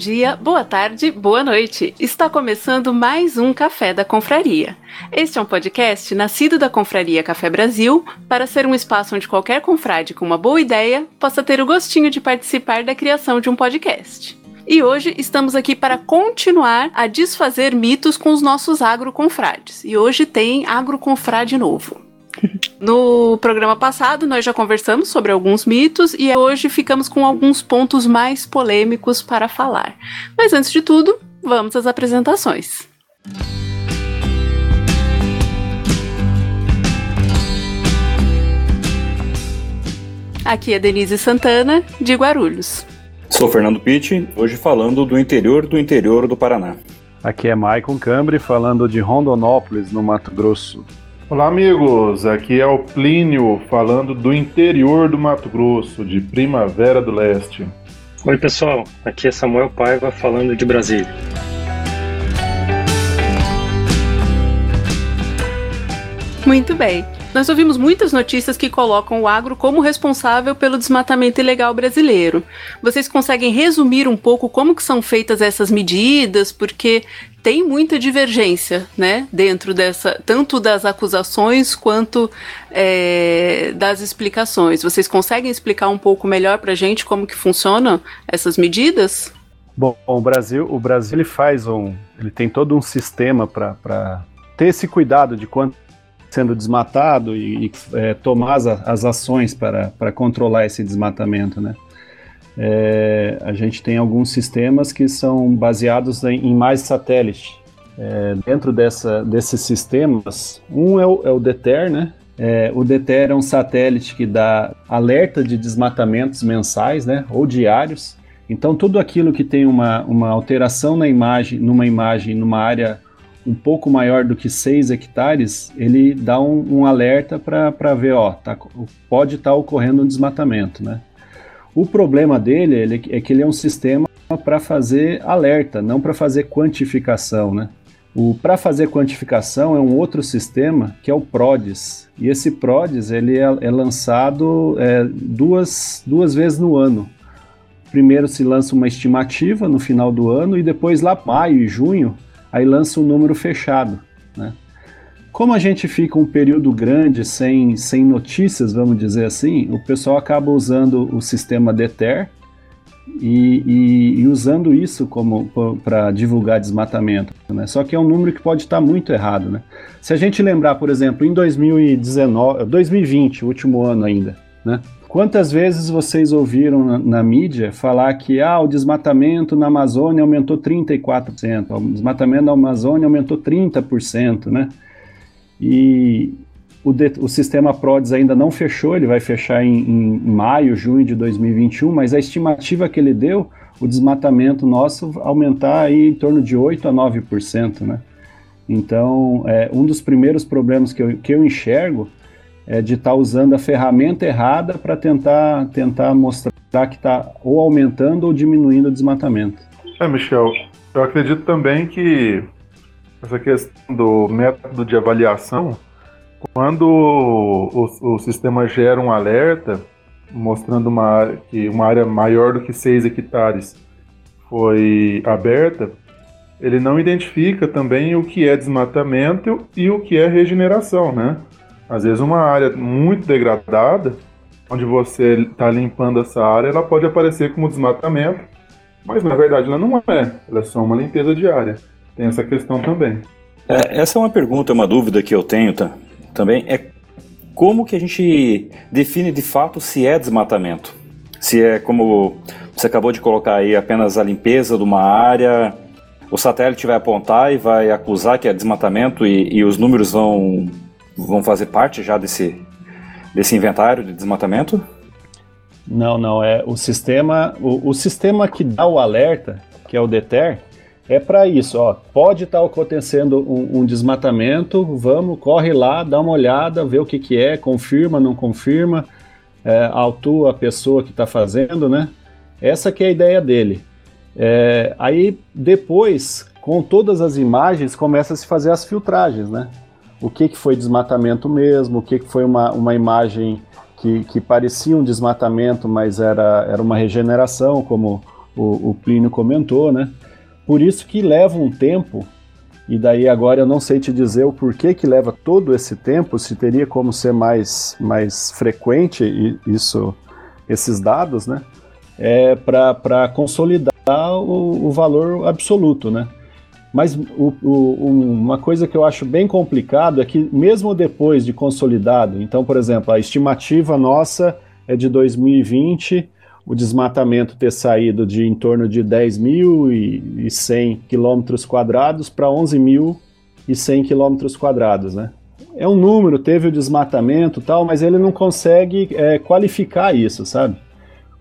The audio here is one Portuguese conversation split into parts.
Dia, boa tarde, boa noite. Está começando mais um Café da Confraria. Este é um podcast nascido da Confraria Café Brasil para ser um espaço onde qualquer confrade com uma boa ideia possa ter o gostinho de participar da criação de um podcast. E hoje estamos aqui para continuar a desfazer mitos com os nossos agroconfrades. E hoje tem agroconfrade novo. No programa passado, nós já conversamos sobre alguns mitos e hoje ficamos com alguns pontos mais polêmicos para falar. Mas antes de tudo, vamos às apresentações. Aqui é Denise Santana, de Guarulhos. Sou Fernando Pitti, hoje falando do interior do interior do Paraná. Aqui é Maicon Cambre, falando de Rondonópolis, no Mato Grosso. Olá, amigos. Aqui é o Plínio falando do interior do Mato Grosso, de Primavera do Leste. Oi, pessoal. Aqui é Samuel Paiva falando de Brasília. Muito bem. Nós ouvimos muitas notícias que colocam o agro como responsável pelo desmatamento ilegal brasileiro. Vocês conseguem resumir um pouco como que são feitas essas medidas? Porque tem muita divergência, né, dentro dessa, tanto das acusações quanto é, das explicações. Vocês conseguem explicar um pouco melhor para a gente como que funcionam essas medidas? Bom, o Brasil, o Brasil ele faz um, ele tem todo um sistema para ter esse cuidado de quando sendo desmatado e, e é, tomar as, as ações para, para controlar esse desmatamento, né? É, a gente tem alguns sistemas que são baseados em, em mais satélites. É, dentro dessa, desses sistemas, um é o, é o DETER, né? É, o DETER é um satélite que dá alerta de desmatamentos mensais, né? Ou diários. Então, tudo aquilo que tem uma, uma alteração na imagem, numa imagem, numa área um pouco maior do que 6 hectares, ele dá um, um alerta para ver, ó, tá, pode estar tá ocorrendo um desmatamento, né? O problema dele ele, é que ele é um sistema para fazer alerta, não para fazer quantificação, né? O para fazer quantificação é um outro sistema que é o PRODES. E esse PRODES ele é, é lançado é, duas, duas vezes no ano. Primeiro se lança uma estimativa no final do ano e depois lá maio e junho aí lança um número fechado, né? Como a gente fica um período grande sem, sem notícias, vamos dizer assim, o pessoal acaba usando o sistema DETER e, e, e usando isso como para divulgar desmatamento. Né? Só que é um número que pode estar muito errado. Né? Se a gente lembrar, por exemplo, em 2019, 2020, último ano ainda, né? Quantas vezes vocês ouviram na, na, mídia falar que ah, o desmatamento na Amazônia aumentou 34%, o desmatamento na Amazônia aumentou 30%, né? E o, de, o sistema PRODES ainda não fechou, ele vai fechar em, em, maio, junho de 2021, mas a estimativa que ele deu, o desmatamento nosso aumentar aí em torno de 8 a 9%, né? Então, é, um dos primeiros problemas que eu, que eu enxergo é, de estar tá usando a ferramenta errada para tentar, tentar mostrar que está ou aumentando ou diminuindo o desmatamento. É, Michel, eu acredito também que essa questão do método de avaliação, quando o, o, sistema gera um alerta mostrando uma, que uma área maior do que 6 hectares foi aberta, ele não identifica também o que é desmatamento e o que é regeneração, né? Às vezes uma área muito degradada, onde você está limpando essa área, ela pode aparecer como desmatamento, mas na verdade ela não é, ela é só uma limpeza diária. Tem essa questão também. É, essa é uma pergunta, uma dúvida que eu tenho tá, também, é como que a gente define de fato se é desmatamento? Se é como você acabou de colocar aí apenas a limpeza de uma área, o satélite vai apontar e vai acusar que é desmatamento e, e os números vão vão fazer parte já desse, desse inventário de desmatamento? Não, não. É o sistema, o, o sistema que dá o alerta, que é o DETER, é para isso. Ó, pode estar tá acontecendo um, um, desmatamento, vamos, corre lá, dá uma olhada, vê o que, que é, confirma, não confirma, é, autua a pessoa que está fazendo, né? Essa que é a ideia dele. É, aí depois, com todas as imagens, começa a se fazer as filtragens, né? o que, que foi desmatamento mesmo, o que, que foi uma, uma imagem que, que parecia um desmatamento, mas era, era uma regeneração, como o o, Plínio comentou, né? Por isso que leva um tempo, e daí agora eu não sei te dizer o porquê que leva todo esse tempo, se teria como ser mais, mais frequente isso, esses dados, né? É, para consolidar o, o valor absoluto, né? Mas o, o, uma coisa que eu acho bem complicado é que, mesmo depois de consolidado, então, por exemplo, a estimativa nossa é de 2020, o desmatamento ter saído de em torno de 10.100 quilômetros quadrados para 11.100 quilômetros quadrados, né? É um número, teve o desmatamento tal, mas ele não consegue é, qualificar isso, sabe?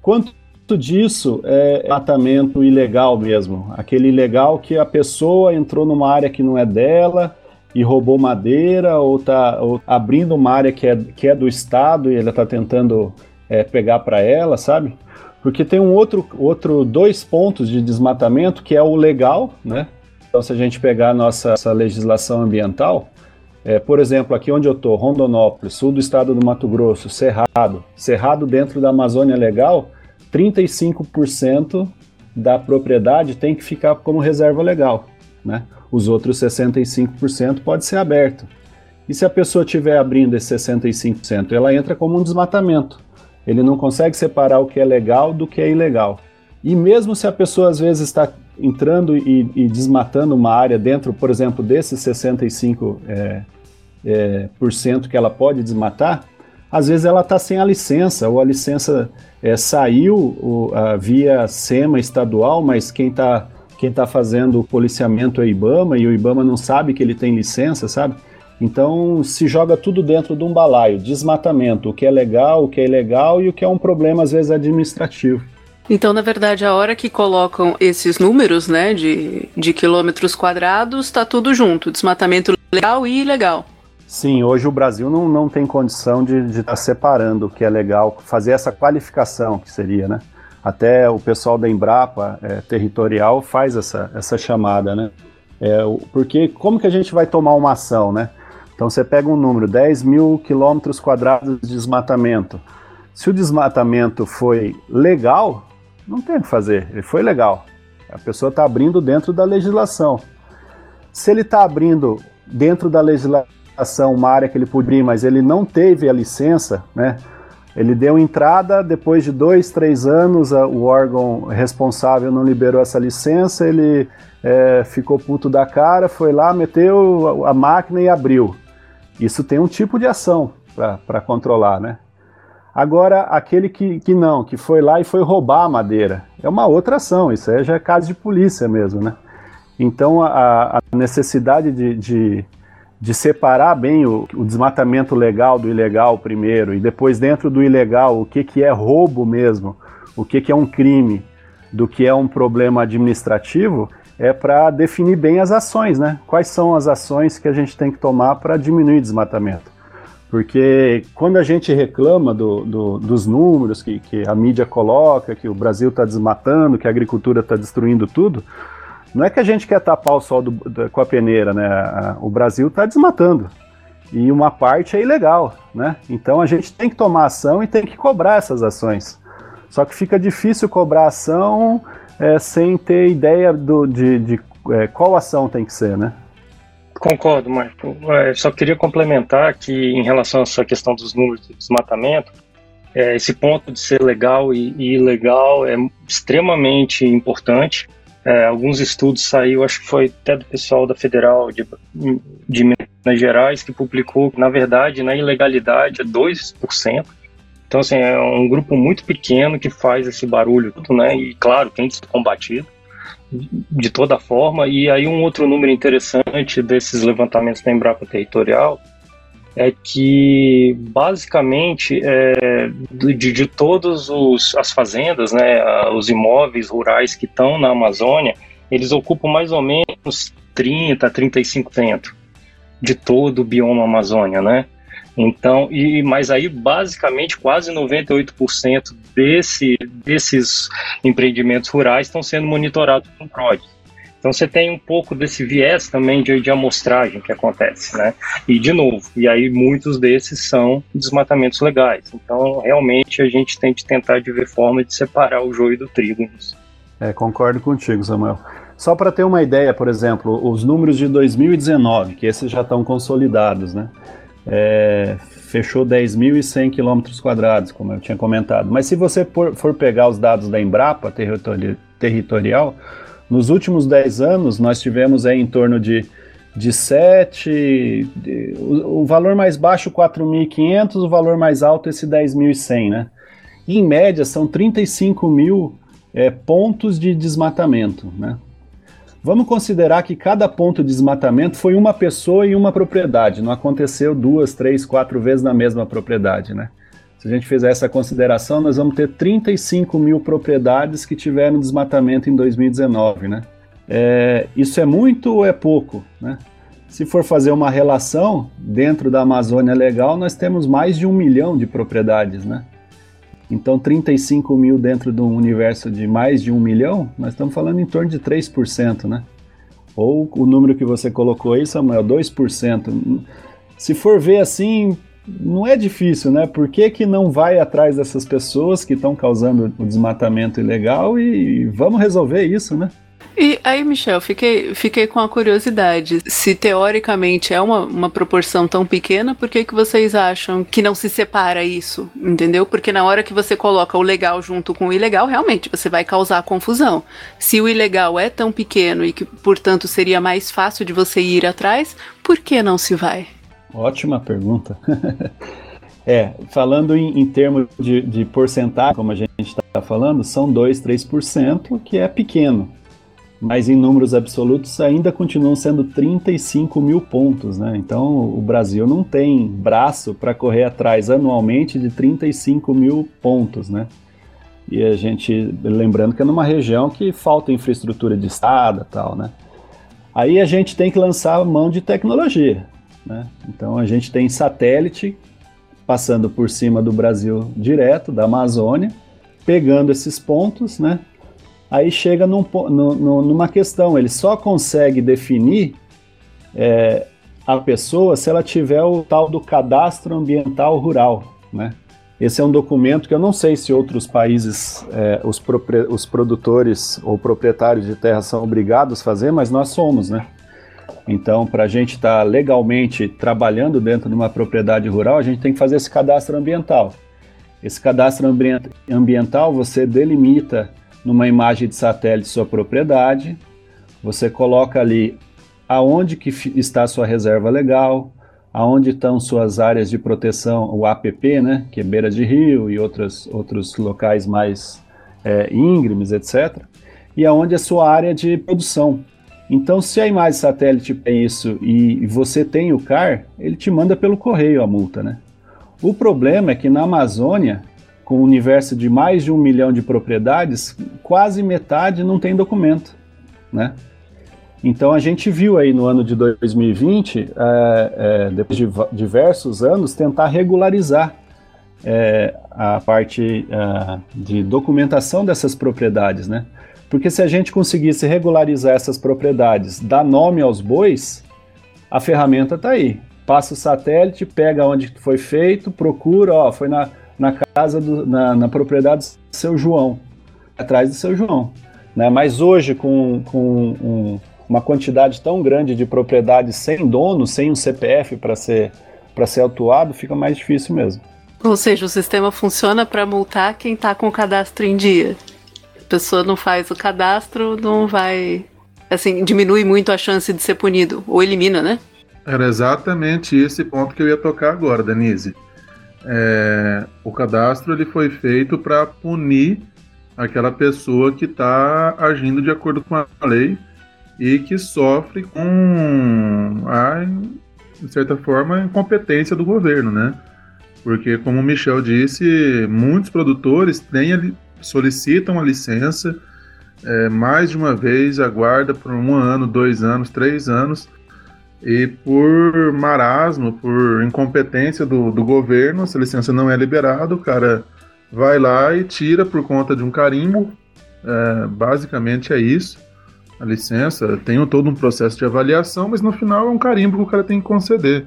Quanto disso é matamento ilegal mesmo, aquele ilegal que a pessoa entrou numa área que não é dela e roubou madeira ou está abrindo uma área que é, que é do Estado e ela está tentando é, pegar para ela, sabe? Porque tem um outro, outro dois pontos de desmatamento que é o legal, né? Então, se a gente pegar a nossa, legislação ambiental, é, por exemplo, aqui onde eu estou, Rondonópolis, sul do estado do Mato Grosso, Cerrado, Cerrado dentro da Amazônia Legal, 35% da propriedade tem que ficar como reserva legal, né? Os outros 65% pode ser aberto. E se a pessoa estiver abrindo esse 65%, ela entra como um desmatamento. Ele não consegue separar o que é legal do que é ilegal. E mesmo se a pessoa às vezes está entrando e, e desmatando uma área dentro, por exemplo, desses 65% é, é, por cento que ela pode desmatar, às vezes ela está sem a licença, ou a licença é, saiu a, via SEMA estadual, mas quem está quem tá fazendo o policiamento é o IBAMA, e o IBAMA não sabe que ele tem licença, sabe? Então se joga tudo dentro de um balaio, desmatamento, o que é legal, o que é ilegal e o que é um problema às vezes administrativo. Então, na verdade, a hora que colocam esses números, né, de, de quilômetros quadrados, está tudo junto, desmatamento legal e ilegal. Sim, hoje o Brasil não, não tem condição de estar tá separando o que é legal, fazer essa qualificação que seria, né? Até o pessoal da Embrapa é, territorial faz essa, essa chamada, né? É, porque como que a gente vai tomar uma ação, né? Então você pega um número, 10 mil quilômetros quadrados de desmatamento. Se o desmatamento foi legal, não tem o que fazer, ele foi legal. A pessoa está abrindo dentro da legislação. Se ele está abrindo dentro da legislação, uma área que ele podia, mas ele não teve a licença, né? Ele deu entrada, depois de dois, três anos, o órgão responsável não liberou essa licença, ele é, ficou puto da cara, foi lá, meteu a máquina e abriu. Isso tem um tipo de ação para controlar, né? Agora, aquele que, que não, que foi lá e foi roubar a madeira, é uma outra ação, isso aí já é caso de polícia mesmo, né? Então, a, a necessidade de, de de separar bem o, o, desmatamento legal do ilegal primeiro, e depois dentro do ilegal o que, que é roubo mesmo, o que, que é um crime, do que é um problema administrativo, é para definir bem as ações, né? Quais são as ações que a gente tem que tomar para diminuir desmatamento? Porque quando a gente reclama do, do, dos números que, que a mídia coloca, que o Brasil está desmatando, que a agricultura está destruindo tudo, não é que a gente quer tapar o sol do, com a peneira, né? O Brasil está desmatando. E uma parte é ilegal, né? Então a gente tem que tomar ação e tem que cobrar essas ações. Só que fica difícil cobrar ação é, sem ter ideia do, de, de é, qual ação tem que ser, né? Concordo, Marco. É, só queria complementar que, em relação a essa questão dos números de desmatamento, é, esse ponto de ser legal e, e ilegal é extremamente importante. É, alguns estudos saiu, acho que foi até do pessoal da Federal de, de Minas Gerais, que publicou que, na verdade, na ilegalidade é 2%. Então, assim, é um grupo muito pequeno que faz esse barulho, né? E, claro, tem que ser combatido de toda forma. E aí, um outro número interessante desses levantamentos da Embrapa Territorial é que basicamente é, de, de todas as fazendas, né, os imóveis rurais que estão na Amazônia, eles ocupam mais ou menos 30, 35% de todo o bioma Amazônia, né? Então, e mas aí basicamente quase 98% desse, desses empreendimentos rurais estão sendo monitorados com PROD. Então você tem um pouco desse viés também de, de amostragem que acontece, né? E de novo, e aí muitos desses são desmatamentos legais. Então realmente a gente tem que tentar de ver forma de separar o joio do trigo nisso. É, concordo contigo, Samuel. Só para ter uma ideia, por exemplo, os números de 2019, que esses já estão consolidados, né? É, fechou 10.100 quilômetros quadrados, como eu tinha comentado. Mas se você for, for pegar os dados da Embrapa territori territorial, nos últimos 10 anos nós tivemos aí em torno de, de 7, de, o, o, valor mais baixo 4.500, o valor mais alto esse 10.100, né? E, em média são 35 mil é, pontos de desmatamento, né? Vamos considerar que cada ponto de desmatamento foi uma pessoa e uma propriedade, não aconteceu duas, três, quatro vezes na mesma propriedade, né? Se a gente fizer essa consideração, nós vamos ter 35 mil propriedades que tiveram desmatamento em 2019, né? É, isso é muito ou é pouco, né? Se for fazer uma relação, dentro da Amazônia Legal, nós temos mais de um milhão de propriedades, né? Então, 35 mil dentro de um universo de mais de um milhão, nós estamos falando em torno de 3%, né? Ou o número que você colocou aí, Samuel, 2%. Se for ver assim, não é difícil, né? Por que, que não vai atrás dessas pessoas que estão causando o desmatamento ilegal e vamos resolver isso, né? E aí, Michel, fiquei, fiquei com a curiosidade. Se teoricamente é uma, uma proporção tão pequena, por que, que vocês acham que não se separa isso? Entendeu? Porque na hora que você coloca o legal junto com o ilegal, realmente você vai causar confusão. Se o ilegal é tão pequeno e que, portanto, seria mais fácil de você ir atrás, por que não se vai? Ótima pergunta. É, falando em, em termos de, de, porcentagem, como a gente está falando, são 2, 3%, que é pequeno mas em números absolutos ainda continuam sendo 35 mil pontos, né? Então o Brasil não tem braço para correr atrás anualmente de 35 mil pontos, né? E a gente, lembrando que é numa região que falta infraestrutura de estrada tal, né? Aí a gente tem que lançar mão de tecnologia, né? Então a gente tem satélite passando por cima do Brasil direto, da Amazônia, pegando esses pontos, né? Aí chega num, numa questão, ele só consegue definir é, a pessoa se ela tiver o tal do cadastro ambiental rural, né? Esse é um documento que eu não sei se outros países, é, os, os produtores ou proprietários de terra são obrigados a fazer, mas nós somos, né? Então, para a gente estar tá legalmente trabalhando dentro de uma propriedade rural, a gente tem que fazer esse cadastro ambiental. Esse cadastro ambiental você delimita numa imagem de satélite sua propriedade, você coloca ali aonde que está sua reserva legal, aonde estão suas áreas de proteção, o APP, né, que é beira de rio e outros, outros locais mais é, íngremes, etc. E aonde é sua área de produção. Então, se a imagem satélite tem isso e você tem o CAR, ele te manda pelo correio a multa, né? O problema é que na Amazônia com um universo de mais de um milhão de propriedades, quase metade não tem documento, né? Então a gente viu aí no ano de 2020, é, é, depois de diversos anos, tentar regularizar é, a parte é, de documentação dessas propriedades, né? Porque se a gente conseguisse regularizar essas propriedades, dar nome aos bois, a ferramenta está aí. Passa o satélite, pega onde foi feito, procura, ó, foi na na casa, do, na, na propriedade do seu João, atrás do seu João. Né? Mas hoje, com, com um, uma quantidade tão grande de propriedades sem dono, sem um CPF para ser, ser autuado, fica mais difícil mesmo. Ou seja, o sistema funciona para multar quem está com o cadastro em dia. A pessoa não faz o cadastro, não vai. Assim, diminui muito a chance de ser punido, ou elimina, né? Era exatamente esse ponto que eu ia tocar agora, Denise é, o cadastro ele foi feito para punir aquela pessoa que está agindo de acordo com a lei e que sofre com a, de certa forma, incompetência do governo, né? Porque, como o Michel disse, muitos produtores têm, solicitam a licença é, mais de uma vez, aguarda por um ano, dois anos, três anos, e por marasmo, por incompetência do, do governo, essa licença não é liberada, o cara vai lá e tira por conta de um carimbo. É, basicamente é isso. A licença tem todo um processo de avaliação, mas no final é um carimbo que o cara tem que conceder,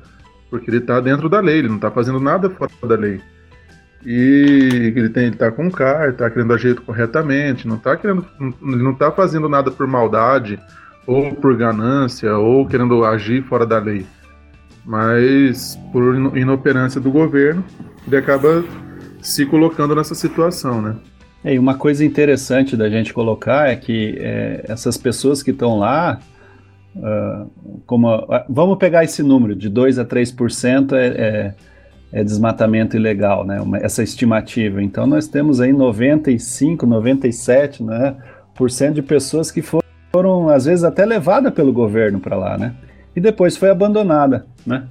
porque ele está dentro da lei, ele não está fazendo nada fora da lei. e ele tem ele tá com carta, tá querendo agir corretamente, não tá querendo, ele não tá fazendo nada por maldade ou por ganância ou querendo agir fora da lei, mas por inoperância do governo ele acaba se colocando nessa situação, né? É, e uma coisa interessante da gente colocar é que é, essas pessoas que estão lá, uh, como vamos pegar esse número de 2 a 3% é, é, é desmatamento ilegal, né? Uma, essa estimativa. Então nós temos aí 95, 97, né, por cento de pessoas que foram, foram às vezes até levadas pelo governo para lá, né? E depois foi abandonada, né?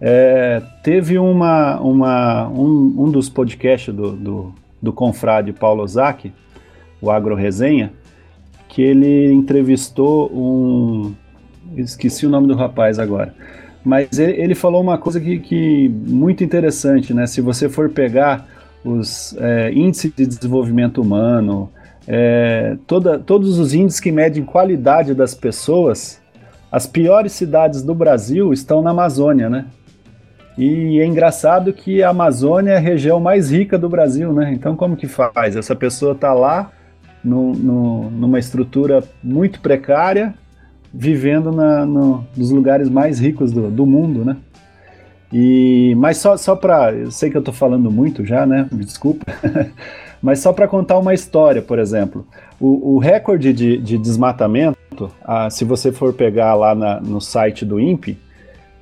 É, teve uma, uma um, um dos podcasts do, do do confrade Paulo Ozaki, o Agro Resenha, que ele entrevistou um. Esqueci o nome do rapaz agora. Mas ele, ele falou uma coisa que, que, muito interessante, né? Se você for pegar os é, índices de desenvolvimento humano, é, toda, todos os índices que medem qualidade das pessoas, as piores cidades do Brasil estão na Amazônia, né? E é engraçado que a Amazônia é a região mais rica do Brasil, né? Então, como que faz? Essa pessoa está lá no, no, numa estrutura muito precária, vivendo na, no, nos lugares mais ricos do, do mundo, né? E, mas só, só para. Eu sei que eu estou falando muito já, né? Me desculpa. mas só para contar uma história, por exemplo. O, o recorde de, de desmatamento, ah, se você for pegar lá na, no site do INPE,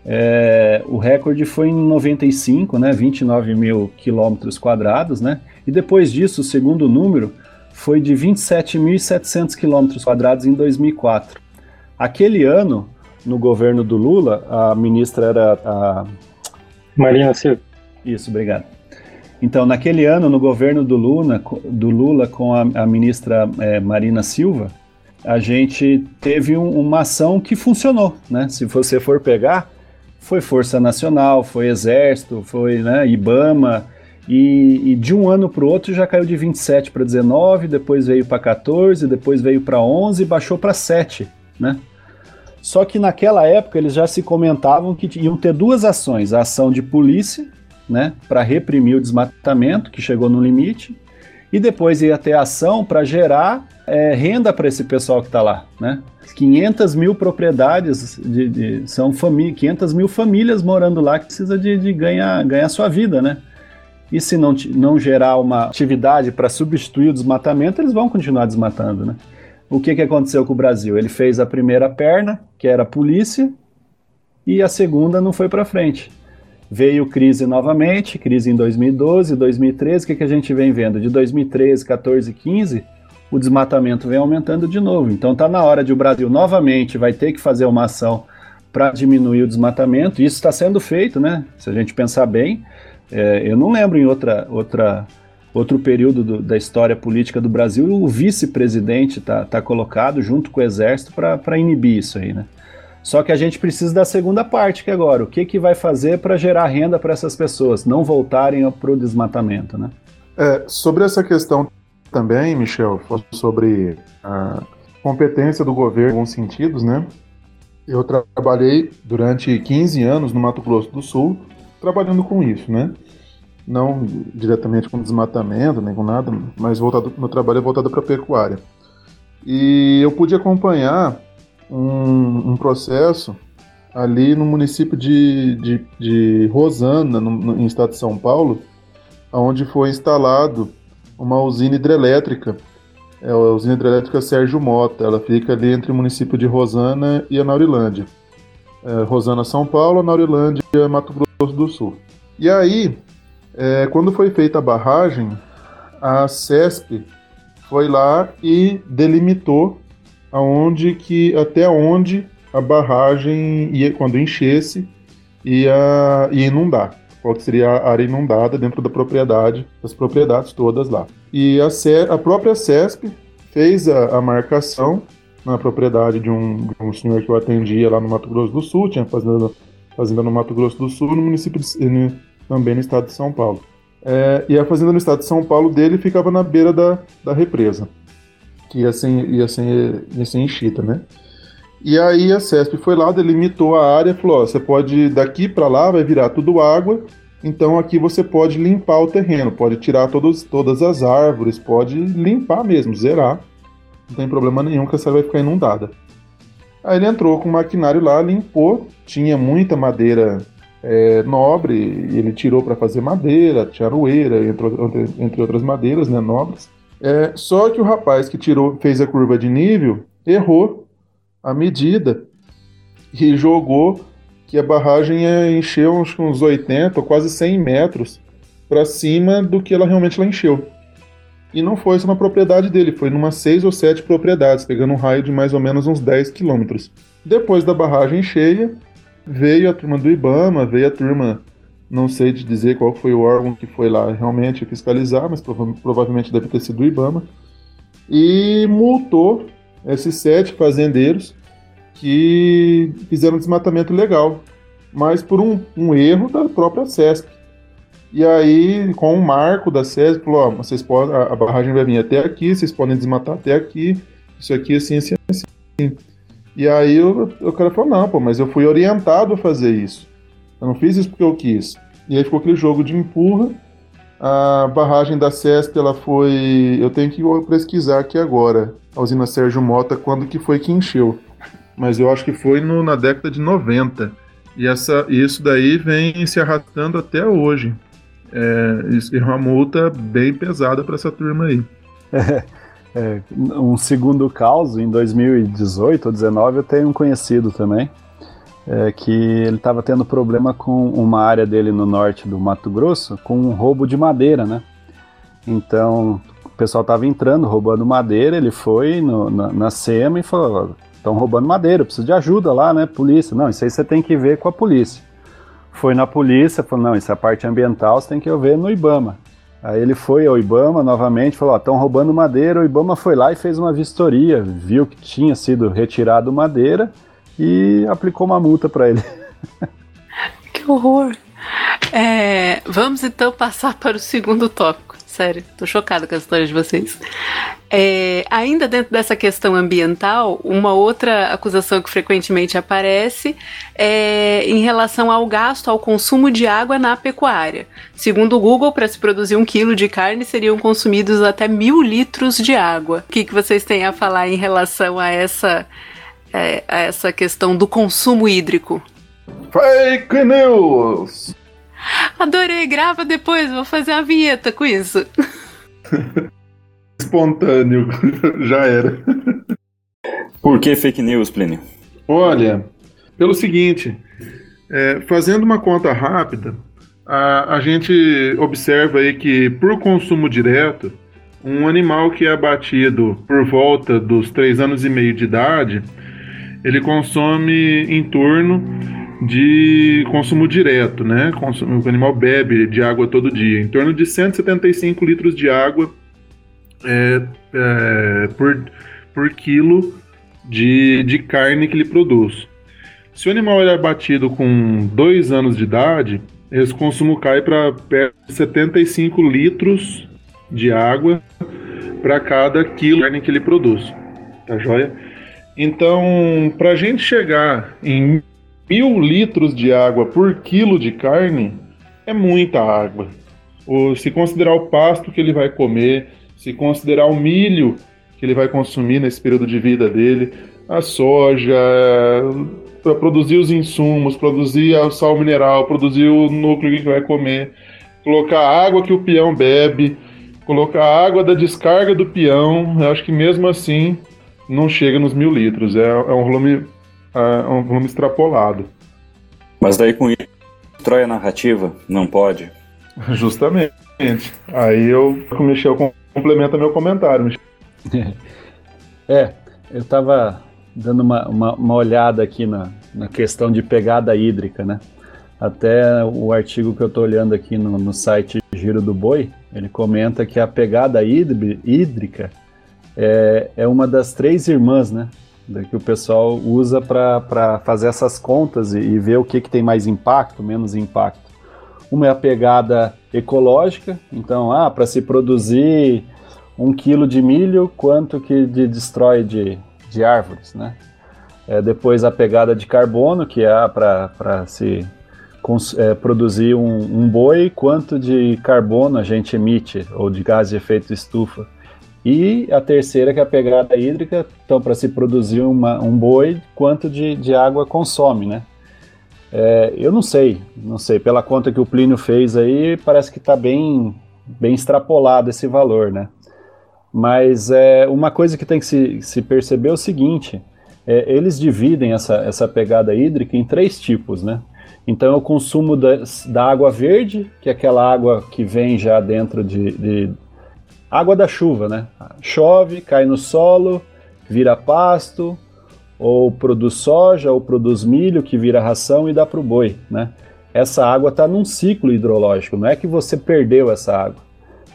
é, o recorde foi em 95, né, 29 mil quilômetros quadrados, né, e depois disso, o segundo número foi de 27.700 quilômetros quadrados em 2004. Aquele ano, no governo do Lula, a ministra era a... Marina Silva. Isso, obrigado. Então, naquele ano, no governo do Lula, do Lula com a, a ministra é, Marina Silva, a gente teve um, uma ação que funcionou, né? Se você for pegar, foi Força Nacional, foi Exército, foi né, IBAMA, e, e, de um ano para o outro já caiu de 27 para 19, depois veio para 14, depois veio para 11 e baixou para 7, né? Só que naquela época eles já se comentavam que iam ter duas ações, a ação de polícia, né, para reprimir o desmatamento, que chegou no limite, e depois ia ter ação para gerar é, renda para esse pessoal que está lá, né? 500 mil propriedades, de, de, são 500 mil famílias morando lá que precisa de, de, ganhar, ganhar sua vida, né? E se não, não gerar uma atividade para substituir o desmatamento, eles vão continuar desmatando, né? O que, que aconteceu com o Brasil? Ele fez a primeira perna, que era a polícia, e a segunda não foi para frente. Veio crise novamente, crise em 2012, 2013, o que, que a gente vem vendo? De 2013, 14, 15, o desmatamento vem aumentando de novo. Então está na hora de o Brasil novamente vai ter que fazer uma ação para diminuir o desmatamento. Isso está sendo feito, né? Se a gente pensar bem, é, eu não lembro em outra, outra, outro período do, da história política do Brasil o vice-presidente está tá colocado junto com o exército para inibir isso aí, né? Só que a gente precisa da segunda parte que agora, o que, que vai fazer para gerar renda para essas pessoas, não voltarem para o desmatamento, né? É, sobre essa questão também, Michel, sobre a competência do governo em alguns sentidos, né? Eu trabalhei durante 15 anos no Mato Grosso do Sul, trabalhando com isso, né? Não diretamente com desmatamento, nem com nada, mas voltado, meu trabalho é voltado para a pecuária. E eu pude acompanhar um, um, processo ali no município de, de, de Rosana, no, no, em estado de São Paulo, onde foi instalado uma usina hidrelétrica. É a usina hidrelétrica Sérgio Mota. Ela fica ali entre o município de Rosana e a Naurilândia. É, Rosana, São Paulo, Naurilândia, Mato Grosso do Sul. E aí, é, quando foi feita a barragem, a CESP foi lá e delimitou aonde que até onde a barragem ia quando enchesse ia, ia inundar qual que seria a área inundada dentro da propriedade, das propriedades todas lá. E a, a própria CESP fez a, a, marcação na propriedade de um, de um, senhor que eu atendia lá no Mato Grosso do Sul, tinha fazenda, fazenda no Mato Grosso do Sul, no município de, também no estado de São Paulo. É, e a fazenda no estado de São Paulo dele ficava na beira da, da represa, que ia ser, ia, ser, ia ser enchida, né? E aí a CESP foi lá, delimitou a área, falou: ó, você pode daqui para lá vai virar tudo água Então aqui você pode limpar o terreno, pode tirar todos, todas as árvores, pode limpar mesmo, zerar. Não tem problema nenhum que a serra vai ficar inundada. Aí ele entrou com o maquinário lá, limpou, tinha muita madeira é, nobre, ele tirou para fazer madeira, tinha aroeira, entre, entre outras madeiras né, nobres. É, só que o rapaz que tirou, fez a curva de nível errou a medida e jogou que a barragem ia encher uns, uns 80 ou quase 100 metros para cima do que ela realmente encheu. E não foi só na propriedade dele, foi numa seis ou sete propriedades, pegando um raio de mais ou menos uns 10 quilômetros. Depois da barragem cheia, veio a turma do Ibama, veio a turma, não sei te dizer qual foi o órgão que foi lá realmente fiscalizar, mas prova provavelmente deve ter sido o Ibama, e multou esses sete fazendeiros que fizeram desmatamento legal, mas por um, um erro da própria SESC. E aí, com o marco da SESC, falou: ó, vocês podem, a, a, barragem vai vir até aqui, vocês podem desmatar até aqui, isso aqui assim, assim, assim. E aí o, o cara falou: não, pô, mas eu fui orientado a fazer isso. Eu não fiz isso porque eu quis. E aí ficou aquele jogo de empurra. A barragem da SESC, ela foi. Eu tenho que pesquisar aqui agora. A usina Sérgio Mota, quando que foi que encheu mas eu acho que foi no, na década de 90. E essa, isso daí vem se arrastando até hoje. É, isso é uma multa bem pesada para essa turma aí. É, um segundo caso, em 2018 ou 2019, eu tenho um conhecido também, é, que ele estava tendo problema com uma área dele no norte do Mato Grosso, com um roubo de madeira, né? Então, o pessoal estava entrando, roubando madeira, ele foi no, na, na SEMA e falou, estão roubando madeira, preciso de ajuda lá, né? Polícia. Não, isso aí você tem que ver com a polícia. Foi na polícia, falou, não, isso é a parte ambiental, você tem que ver no IBAMA. Aí ele foi ao IBAMA novamente, falou, estão roubando madeira, o IBAMA foi lá e fez uma vistoria, viu que tinha sido retirado madeira e aplicou uma multa para ele. Que horror! É, vamos então passar para o segundo tópico sério. Tô chocada com a história de vocês. É, ainda dentro dessa questão ambiental, uma outra acusação que frequentemente aparece é em relação ao gasto, ao consumo de água na pecuária. Segundo o Google, para se produzir um quilo de carne seriam consumidos até mil litros de água. O que, que vocês têm a falar em relação a essa, é, a essa questão do consumo hídrico? Fake news! Adorei, grava depois, vou fazer uma vinheta com isso. Espontâneo, já era. Por que fake news, Plínio? Olha, pelo seguinte, é, fazendo uma conta rápida, a, a gente observa aí que por consumo direto, um animal que é abatido por volta dos 3 anos e meio de idade, ele consome em torno de consumo direto, né? O animal bebe de água todo dia, em torno de 175 litros de água é, é, por, por quilo de, de carne que ele produz. Se o animal é abatido com dois anos de idade, esse consumo cai para 75 litros de água para cada quilo de carne que ele produz. Tá joia? Então, para a gente chegar em mil litros de água por quilo de carne é muita água. Ou se considerar o pasto que ele vai comer, se considerar o milho que ele vai consumir nesse período de vida dele, a soja, para produzir os insumos, produzir o sal mineral, produzir o núcleo que vai comer, colocar a água que o peão bebe, colocar a água da descarga do peão, eu acho que mesmo assim não chega nos mil litros. É, é um volume é um volume extrapolado. Mas daí com isso, destrói a narrativa? Não pode? Justamente. Aí eu, o Michel complementa meu comentário. É, eu estava dando uma, uma, uma, olhada aqui na, na questão de pegada hídrica, né? Até o artigo que eu estou olhando aqui no, no site Giro do Boi, ele comenta que a pegada hídrica é, é uma das três irmãs, né? que o pessoal usa para fazer essas contas e, e, ver o que, que tem mais impacto, menos impacto. Uma é a pegada ecológica, então, ah, para se produzir um quilo de milho, quanto que de, destrói de, de árvores, né? É, depois a pegada de carbono, que é para se é, produzir um, um, boi, quanto de carbono a gente emite, ou de gás de efeito estufa. E a terceira, que é a pegada hídrica, então, para se produzir uma, um boi, quanto de, de água consome, né? É, eu não sei, não sei, pela conta que o Plínio fez aí, parece que está bem, bem extrapolado esse valor, né? Mas é, uma coisa que tem que se, se perceber é o seguinte, é, eles dividem essa, essa pegada hídrica em três tipos, né? Então, o consumo da, da água verde, que é aquela água que vem já dentro de, de água da chuva, né? Chove, cai no solo, vira pasto, ou produz soja, ou produz milho, que vira ração e dá para o boi, né? Essa água está num ciclo hidrológico, não é que você perdeu essa água.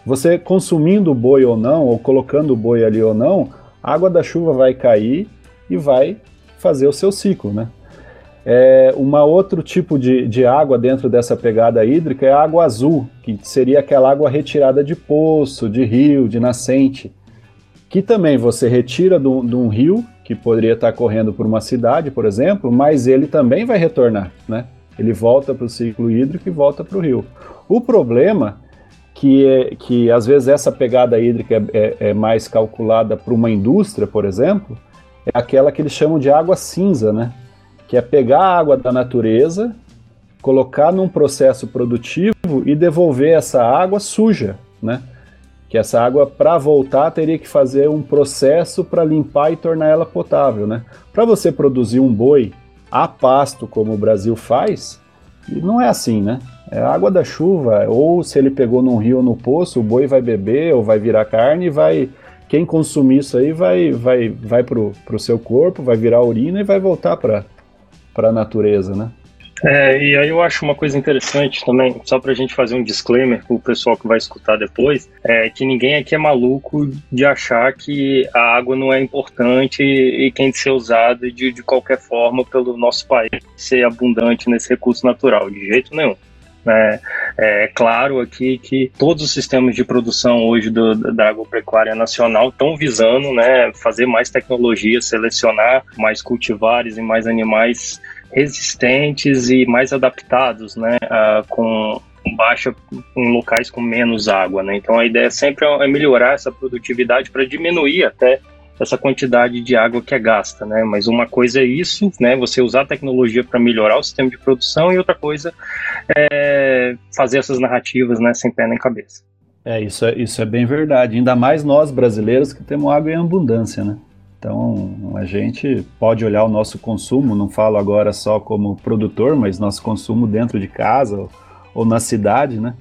Você consumindo o boi ou não, ou colocando o boi ali ou não, a água da chuva vai cair e vai fazer o seu ciclo, né? É, uma outro tipo de, de água dentro dessa pegada hídrica é a água azul, que seria aquela água retirada de poço, de rio, de nascente, que também você retira de um rio, que poderia estar correndo por uma cidade, por exemplo, mas ele também vai retornar, né? Ele volta para o ciclo hídrico e volta para o rio. O problema que é que às vezes essa pegada hídrica é, é, é mais calculada para uma indústria, por exemplo, é aquela que eles chamam de água cinza, né? Que é pegar a água da natureza, colocar num processo produtivo e devolver essa água suja, né? Que essa água, para voltar, teria que fazer um processo para limpar e tornar ela potável, né? Para você produzir um boi a pasto, como o Brasil faz, não é assim, né? É água da chuva, ou se ele pegou num rio ou no poço, o boi vai beber ou vai virar carne e vai quem consumir isso aí vai vai vai pro, pro seu corpo, vai virar urina e vai voltar para para a natureza, né? É, e aí eu acho uma coisa interessante também, só para a gente fazer um disclaimer com o pessoal que vai escutar depois, é que ninguém aqui é maluco de achar que a água não é importante e tem de ser usada de, de qualquer forma pelo nosso país ser abundante nesse recurso natural, de jeito nenhum. É, é, claro aqui que todos os sistemas de produção hoje do, da agropecuária nacional estão visando né, fazer mais tecnologia, selecionar mais cultivares e mais animais resistentes e mais adaptados né, a, com baixa em locais com menos água. Né? Então a ideia sempre é melhorar essa produtividade para diminuir até essa quantidade de água que é gasta, né? Mas uma coisa é isso, né? Você usar a tecnologia para melhorar o sistema de produção e outra coisa é fazer essas narrativas, né? Sem pé nem cabeça. É isso, é, isso é bem verdade. Ainda mais nós brasileiros que temos água em abundância, né? Então a gente pode olhar o nosso consumo, não falo agora só como produtor, mas nosso consumo dentro de casa ou, ou na cidade, né?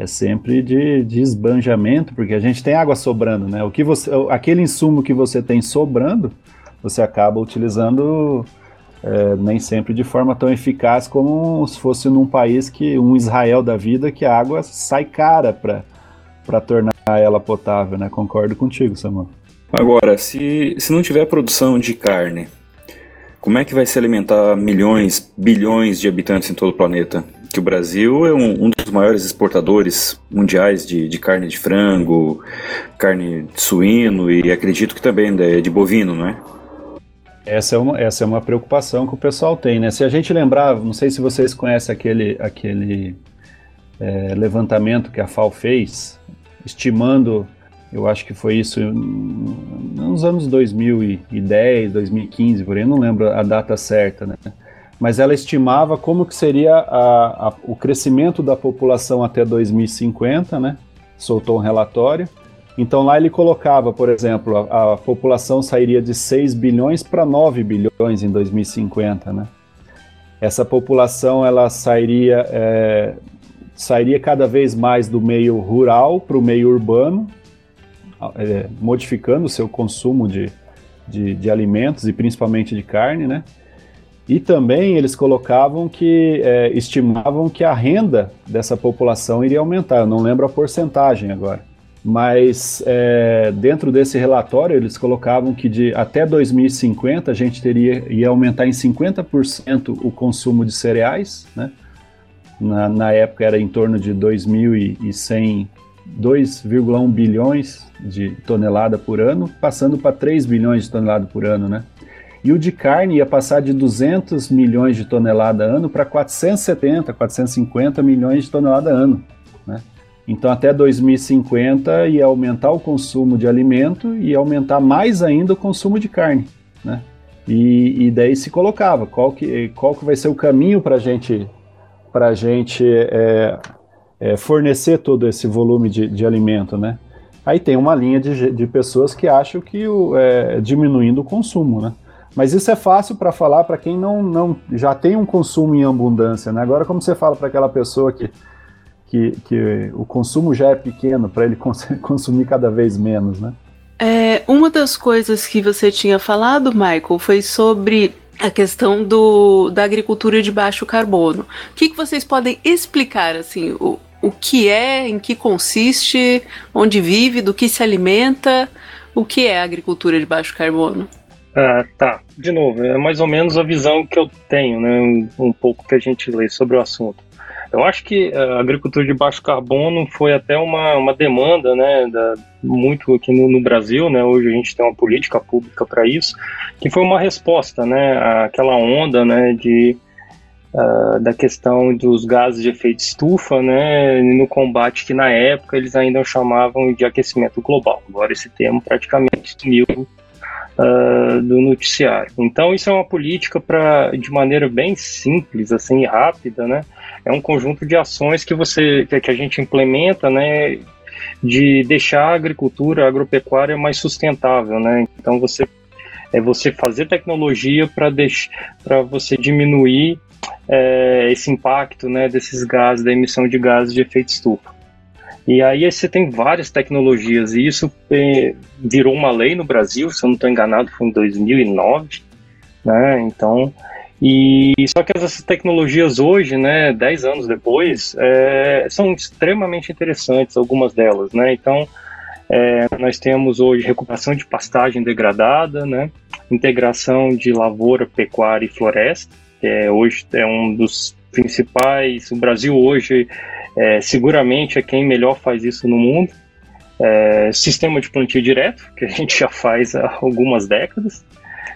É sempre de, de esbanjamento, porque a gente tem água sobrando, né? O que você, aquele insumo que você tem sobrando, você acaba utilizando é, nem sempre de forma tão eficaz como se fosse num país que um Israel da vida que a água sai cara para tornar ela potável, né? Concordo contigo, Samuel. Agora, se, se não tiver produção de carne, como é que vai se alimentar milhões, bilhões de habitantes em todo o planeta? Que o Brasil é um, um dos maiores exportadores mundiais de, de, carne de frango, carne de suíno e acredito que também de, de bovino, não é? Essa é, uma, essa é uma preocupação que o pessoal tem, né? Se a gente lembrar, não sei se vocês conhecem aquele, aquele é, levantamento que a FAO fez, estimando, eu acho que foi isso nos anos 2010, 2015, por aí, não lembro a data certa, né? Mas ela estimava como que seria a, a, o crescimento da população até 2050, né? Soltou um relatório. Então lá ele colocava, por exemplo, a, a população sairia de 6 bilhões para 9 bilhões em 2050, né? Essa população ela sairia, é, sairia cada vez mais do meio rural para o meio urbano, é, modificando o seu consumo de, de, de alimentos e principalmente de carne, né? E também eles colocavam que é, estimavam que a renda dessa população iria aumentar. Eu não lembro a porcentagem agora. Mas é, dentro desse relatório eles colocavam que de até 2050 a gente teria ia aumentar em 50% o consumo de cereais, né? Na, na época era em torno de 2.100 2,1 bilhões de tonelada por ano, passando para 3 bilhões de tonelada por ano, né? E o de carne ia passar de 200 milhões de toneladas ano para 470, 450 milhões de toneladas ano. Né? Então, até 2050 ia aumentar o consumo de alimento e aumentar mais ainda o consumo de carne. Né? E, e daí se colocava qual que, qual que vai ser o caminho para gente, a gente é, é, fornecer todo esse volume de, de alimento. Né? Aí tem uma linha de, de pessoas que acham que o, é, diminuindo o consumo. Né? Mas isso é fácil para falar para quem não, não já tem um consumo em abundância, né? Agora, como você fala para aquela pessoa que, que, que o consumo já é pequeno, para ele cons consumir cada vez menos, né? É, uma das coisas que você tinha falado, Michael, foi sobre a questão do, da agricultura de baixo carbono. O que, que vocês podem explicar, assim, o, o que é, em que consiste, onde vive, do que se alimenta, o que é a agricultura de baixo carbono? Ah, tá. De novo, é mais ou menos a visão que eu tenho, né? Um, um pouco que a gente lê sobre o assunto. Eu acho que a agricultura de baixo carbono foi até uma, uma demanda, né, da, muito aqui no, no, Brasil, né, hoje a gente tem uma política pública para isso, que foi uma resposta, né, àquela onda, né, de, uh, da questão dos gases de efeito estufa, né, no combate que na época eles ainda chamavam de aquecimento global. Agora esse termo praticamente sumiu uh, do noticiário. Então isso é uma política para, de maneira bem simples, assim, rápida, né? É um conjunto de ações que você, que a gente implementa, né? De deixar a agricultura, a agropecuária mais sustentável, né? Então você é você fazer tecnologia para para você diminuir é, esse impacto, né? Desses gases, da emissão de gases de efeito estufa. E aí você tem várias tecnologias, e isso é, virou uma lei no Brasil, se eu não estou enganado, foi em 2009, né? Então, e só que essas tecnologias hoje, né, 10 anos depois, é, são extremamente interessantes, algumas delas, né? Então, é, nós temos hoje recuperação de pastagem degradada, né? Integração de lavoura, pecuária e floresta, que é, hoje é um dos principais. O Brasil hoje é, seguramente é quem melhor faz isso no mundo. É, sistema de plantio direto, que a gente já faz há algumas décadas.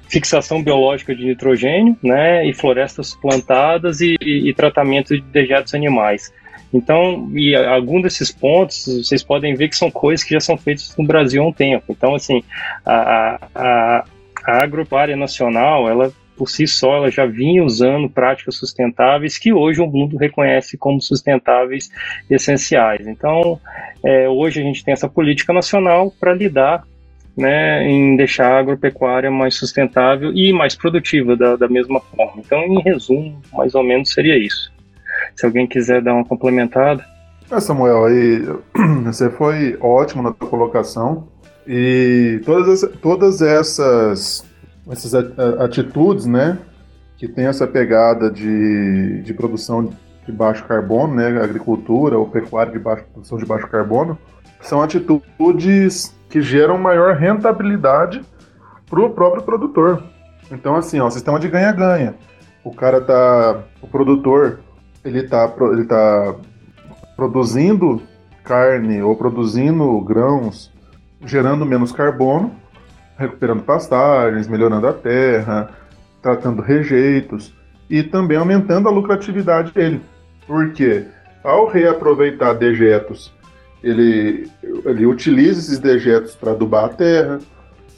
Fixação biológica de nitrogênio, né, e florestas plantadas e, e, e tratamento de dejetos animais. Então, e algum desses pontos, vocês podem ver que são coisas que já são feitas no Brasil há um tempo. Então, assim, a, a, a nacional, ela por si só, ela já vinha usando práticas sustentáveis que hoje o mundo reconhece como sustentáveis essenciais. Então, é, hoje a gente tem essa política nacional para lidar né, em deixar a agropecuária mais sustentável e mais produtiva da, da mesma forma. Então, em resumo, mais ou menos seria isso. Se alguém quiser dar uma complementada. É, Samuel, aí você foi ótimo na sua colocação e todas, todas essas essas atitudes, né, que tem essa pegada de, de produção de baixo carbono, né, agricultura ou pecuária de baixo, produção de baixo carbono, são atitudes que geram maior rentabilidade para o próprio produtor. Então, assim, ó, sistema de ganha-ganha. O cara tá, o produtor, ele tá, ele tá produzindo carne ou produzindo grãos, gerando menos carbono, recuperando pastagens, melhorando a terra, tratando rejeitos e também aumentando a lucratividade dele. Porque ao reaproveitar dejetos, ele, ele utiliza esses dejetos para adubar a terra.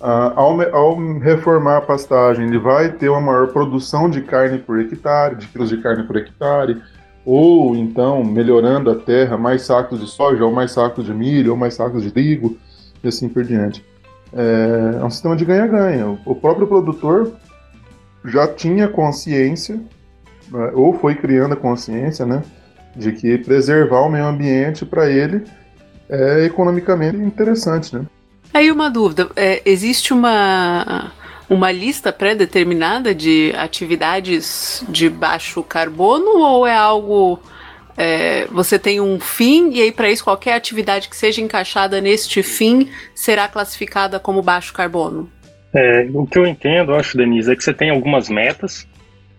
ao, ao, reformar a pastagem, ele vai ter uma maior produção de carne por hectare, de quilos de carne por hectare, ou então melhorando a terra, mais sacos de soja, ou mais sacos de milho, ou mais sacos de trigo, e assim por diante. É, é um sistema de ganha-ganha. O próprio produtor já tinha consciência, né, ou foi criando a consciência, né, de que preservar o meio ambiente para ele é economicamente interessante, né? Aí uma dúvida, é, existe uma uma lista pré-determinada de atividades de baixo carbono ou é algo é, você tem um fim, e aí, para isso, qualquer atividade que seja encaixada neste fim será classificada como baixo carbono? É, o que eu entendo, acho, Denise, é que você tem algumas metas,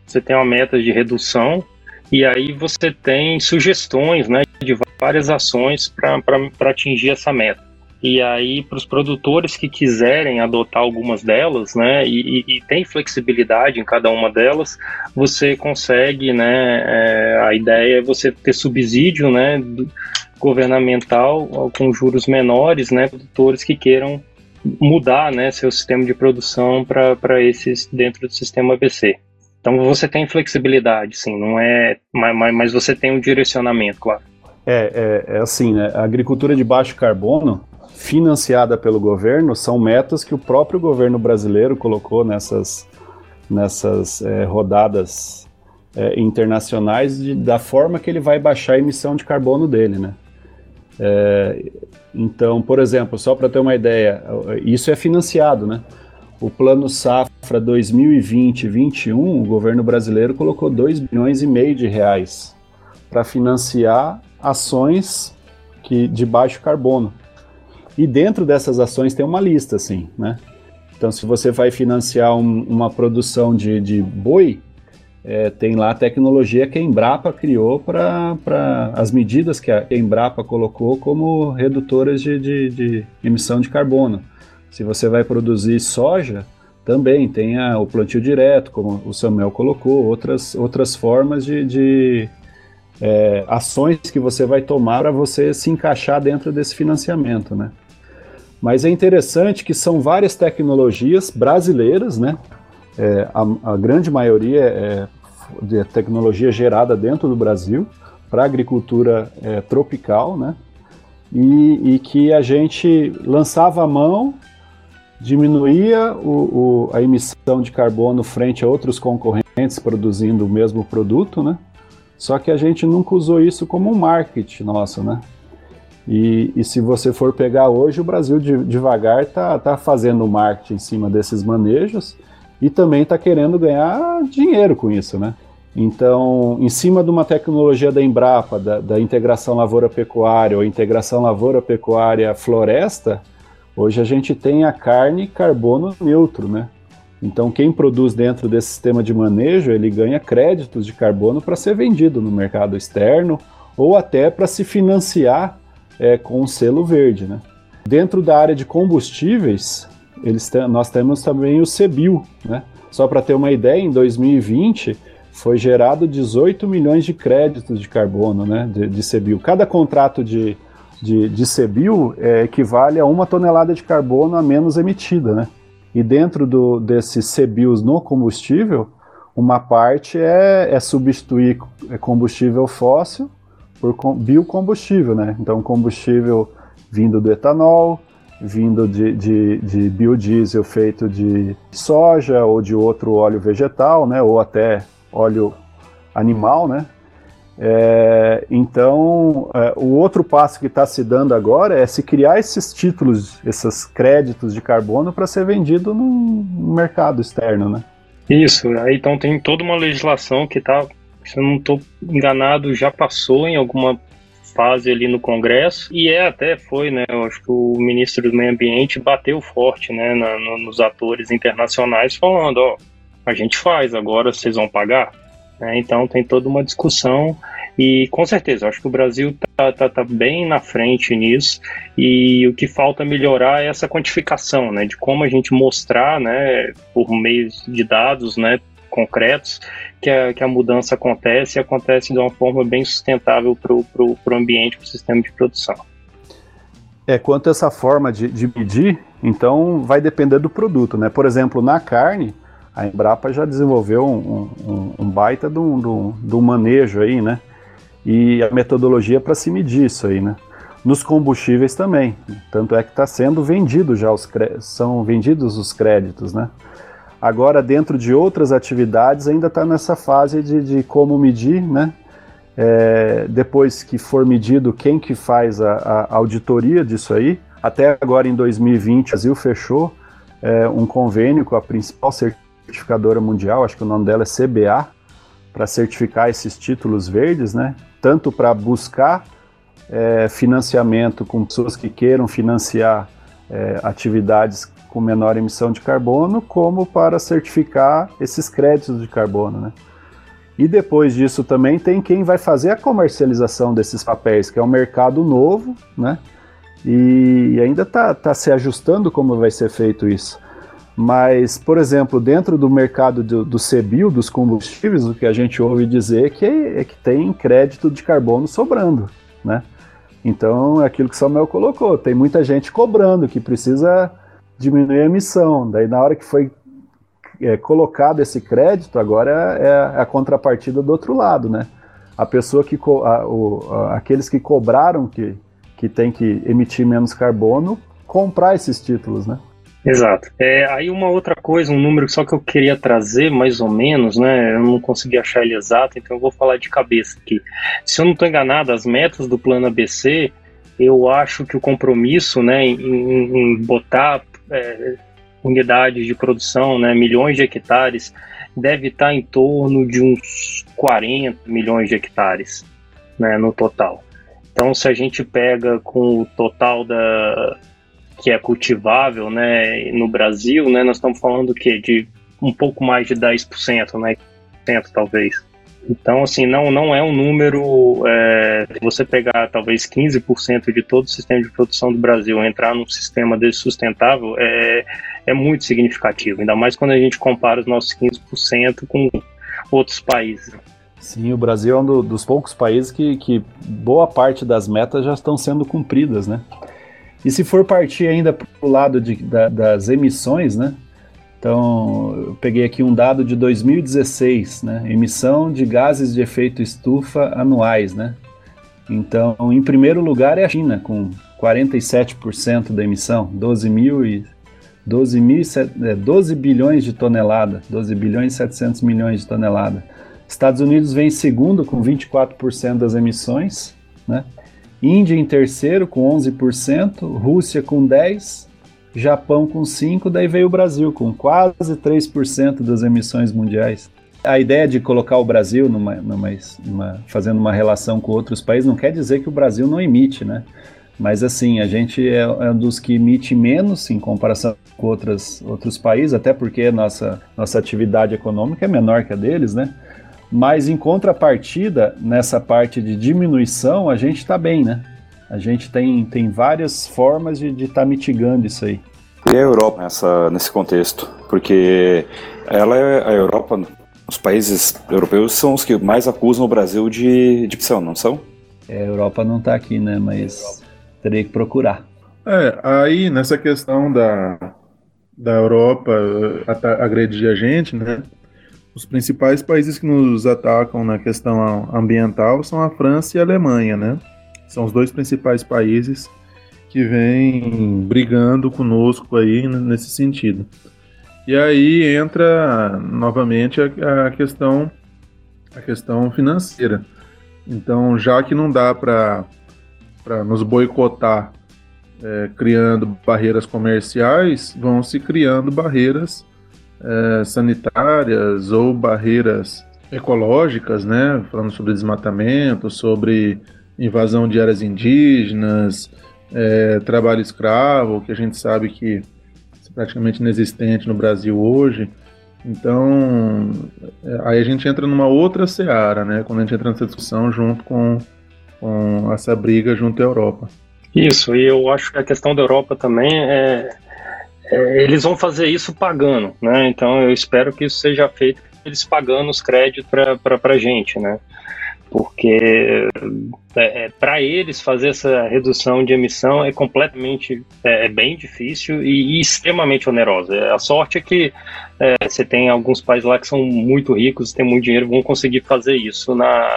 você tem uma meta de redução, e aí você tem sugestões né, de várias ações para atingir essa meta. E aí, para os produtores que quiserem adotar algumas delas, né, e, e, tem flexibilidade em cada uma delas, você consegue, né, é, a ideia é você ter subsídio, né, governamental com juros menores, né, produtores que queiram mudar, né, seu sistema de produção para esses dentro do sistema ABC. Então você tem flexibilidade, sim, não é, mas, mas você tem um direcionamento, claro. É, é, é assim, né? A agricultura de baixo carbono, financiada pelo governo, são metas que o próprio governo brasileiro colocou nessas, nessas é, rodadas é, internacionais de, da forma que ele vai baixar a emissão de carbono dele, né? É, então, por exemplo, só para ter uma ideia, isso é financiado, né? O plano safra 2020-21, o governo brasileiro colocou 2 bilhões e meio de reais para financiar ações que de baixo carbono. E dentro dessas ações tem uma lista, assim, né? Então, se você vai financiar um, uma produção de, de boi, é, tem lá a tecnologia que a Embrapa criou para as medidas que a Embrapa colocou como redutoras de, de, de, emissão de carbono. Se você vai produzir soja, também tem a, o plantio direto, como o Samuel colocou, outras, outras formas de, de é, ações que você vai tomar para você se encaixar dentro desse financiamento, né? Mas é interessante que são várias tecnologias brasileiras, né? É, a, a, grande maioria é de tecnologia gerada dentro do Brasil para agricultura é, tropical, né? E, e, que a gente lançava a mão, diminuía o, o, a emissão de carbono frente a outros concorrentes produzindo o mesmo produto, né? Só que a gente nunca usou isso como um marketing nosso, né? E, e, se você for pegar hoje, o Brasil de, devagar está tá fazendo marketing em cima desses manejos e também está querendo ganhar dinheiro com isso, né? Então, em cima de uma tecnologia da Embrapa, da, da integração lavoura-pecuária ou integração lavoura-pecuária-floresta, hoje a gente tem a carne carbono neutro, né? Então, quem produz dentro desse sistema de manejo, ele ganha créditos de carbono para ser vendido no mercado externo ou até para se financiar é, com o selo verde. Né? Dentro da área de combustíveis, eles nós temos também o CBIL. Né? Só para ter uma ideia, em 2020 foi gerado 18 milhões de créditos de carbono né, de, de CBIL. Cada contrato de, de, de CBIL é, equivale a uma tonelada de carbono a menos emitida. Né? E dentro do, desses CBIOS no combustível, uma parte é, é substituir combustível fóssil por biocombustível, né? Então, combustível vindo do etanol, vindo de, de, de, biodiesel feito de soja ou de outro óleo vegetal, né? Ou até óleo animal, né? É, então, é, o outro passo que está se dando agora é se criar esses títulos, esses créditos de carbono para ser vendido no mercado externo, né? Isso, aí então tem toda uma legislação que está, se eu não estou enganado, já passou em alguma fase ali no Congresso e é até foi, né? Eu acho que o ministro do Meio Ambiente bateu forte, né, na, no, nos atores internacionais falando, ó, a gente faz, agora vocês vão pagar. Né? Então tem toda uma discussão e com certeza, acho que o Brasil está tá, tá bem na frente nisso e o que falta melhorar é essa quantificação, né, de como a gente mostrar, né, por meio de dados, né, concretos, que a, que a mudança acontece e acontece de uma forma bem sustentável para o ambiente, para o sistema de produção. É, quanto a essa forma de, de medir, então vai depender do produto, né? Por exemplo, na carne, a Embrapa já desenvolveu um, um, um baita de um, um, manejo aí, né? E a metodologia para se medir isso aí, né? Nos combustíveis também, tanto é que está sendo vendido já os são vendidos os créditos, né? Agora dentro de outras atividades ainda está nessa fase de, de, como medir, né? É, depois que for medido quem que faz a, a, auditoria disso aí, até agora em 2020 o Brasil fechou é, um convênio com a principal certificadora mundial, acho que o nome dela é CBA, para certificar esses títulos verdes, né? Tanto para buscar é, financiamento com pessoas que queiram financiar é, atividades com menor emissão de carbono, como para certificar esses créditos de carbono, né? E depois disso também tem quem vai fazer a comercialização desses papéis, que é um mercado novo, né? E ainda está tá se ajustando como vai ser feito isso. Mas, por exemplo, dentro do mercado do, do CBIO, dos combustíveis, o que a gente ouve dizer é que, é que tem crédito de carbono sobrando, né? Então, é aquilo que Samuel colocou, tem muita gente cobrando que precisa diminuir a emissão. Daí, na hora que foi é, colocado esse crédito, agora é a contrapartida do outro lado, né? A pessoa que, a, o, a, aqueles que cobraram que, que tem que emitir menos carbono, comprar esses títulos, né? Exato. É, aí uma outra coisa, um número só que eu queria trazer, mais ou menos, né? Eu não consegui achar ele exato, então eu vou falar de cabeça aqui. Se eu não estou enganado, as metas do plano ABC, eu acho que o compromisso, né, em, em botar é, unidades de produção, né, milhões de hectares, deve estar em torno de uns 40 milhões de hectares, né, no total. Então, se a gente pega com o total da que é cultivável, né, no Brasil, né, nós estamos falando que de um pouco mais de 10%, né, talvez. Então, assim, não, não é um número. É, você pegar talvez 15% de todo o sistema de produção do Brasil entrar num sistema desse sustentável, é, é muito significativo. Ainda mais quando a gente compara os nossos 15% com outros países. Sim, o Brasil é um dos poucos países que, que boa parte das metas já estão sendo cumpridas, né? E se for partir ainda para o lado de, da, das emissões, né? Então, eu peguei aqui um dado de 2016, né? Emissão de gases de efeito estufa anuais, né? Então, em primeiro lugar é a China, com 47% da emissão, 12 mil e 12, mil, 12 bilhões de tonelada, 12 bilhões e 700 milhões de tonelada. Estados Unidos vem em segundo com 24% das emissões, né? Índia em terceiro com 11%, Rússia com 10%, Japão com 5%, daí veio o Brasil com quase 3% das emissões mundiais. A ideia de colocar o Brasil numa, numa, numa, fazendo uma relação com outros países não quer dizer que o Brasil não emite, né? Mas assim, a gente é, é um dos que emite menos em comparação com outras, outros países, até porque nossa, nossa atividade econômica é menor que a deles, né? Mas em contrapartida, nessa parte de diminuição, a gente está bem, né? A gente tem, tem várias formas de estar tá mitigando isso aí. E a Europa nessa, nesse contexto? Porque ela é a Europa, os países europeus são os que mais acusam o Brasil de, de opção, não são? É, a Europa não está aqui, né? Mas teria que procurar. É, aí nessa questão da, da Europa eh, agredir a gente, né? Os principais países que nos atacam na questão ambiental são a França e a Alemanha, né? São os dois principais países que vêm brigando conosco aí nesse sentido. E aí entra novamente a, a questão a questão financeira. Então, já que não dá para nos boicotar é, criando barreiras comerciais, vão se criando barreiras é, sanitárias ou barreiras ecológicas, né? Falando sobre desmatamento, sobre invasão de áreas indígenas, é, trabalho escravo, que a gente sabe que é praticamente inexistente no Brasil hoje. Então, é, aí a gente entra numa outra seara, né? Quando a gente entra nessa discussão junto com, com essa briga junto à Europa. Isso, e eu acho que a questão da Europa também é, é, eles vão fazer isso pagando, né? Então eu espero que isso seja feito eles pagando os créditos para a gente, né? Porque é, é para eles fazer essa redução de emissão é completamente é, é bem difícil e, e, extremamente onerosa. A sorte é que é, você tem alguns países lá que são muito ricos, têm muito dinheiro, vão conseguir fazer isso na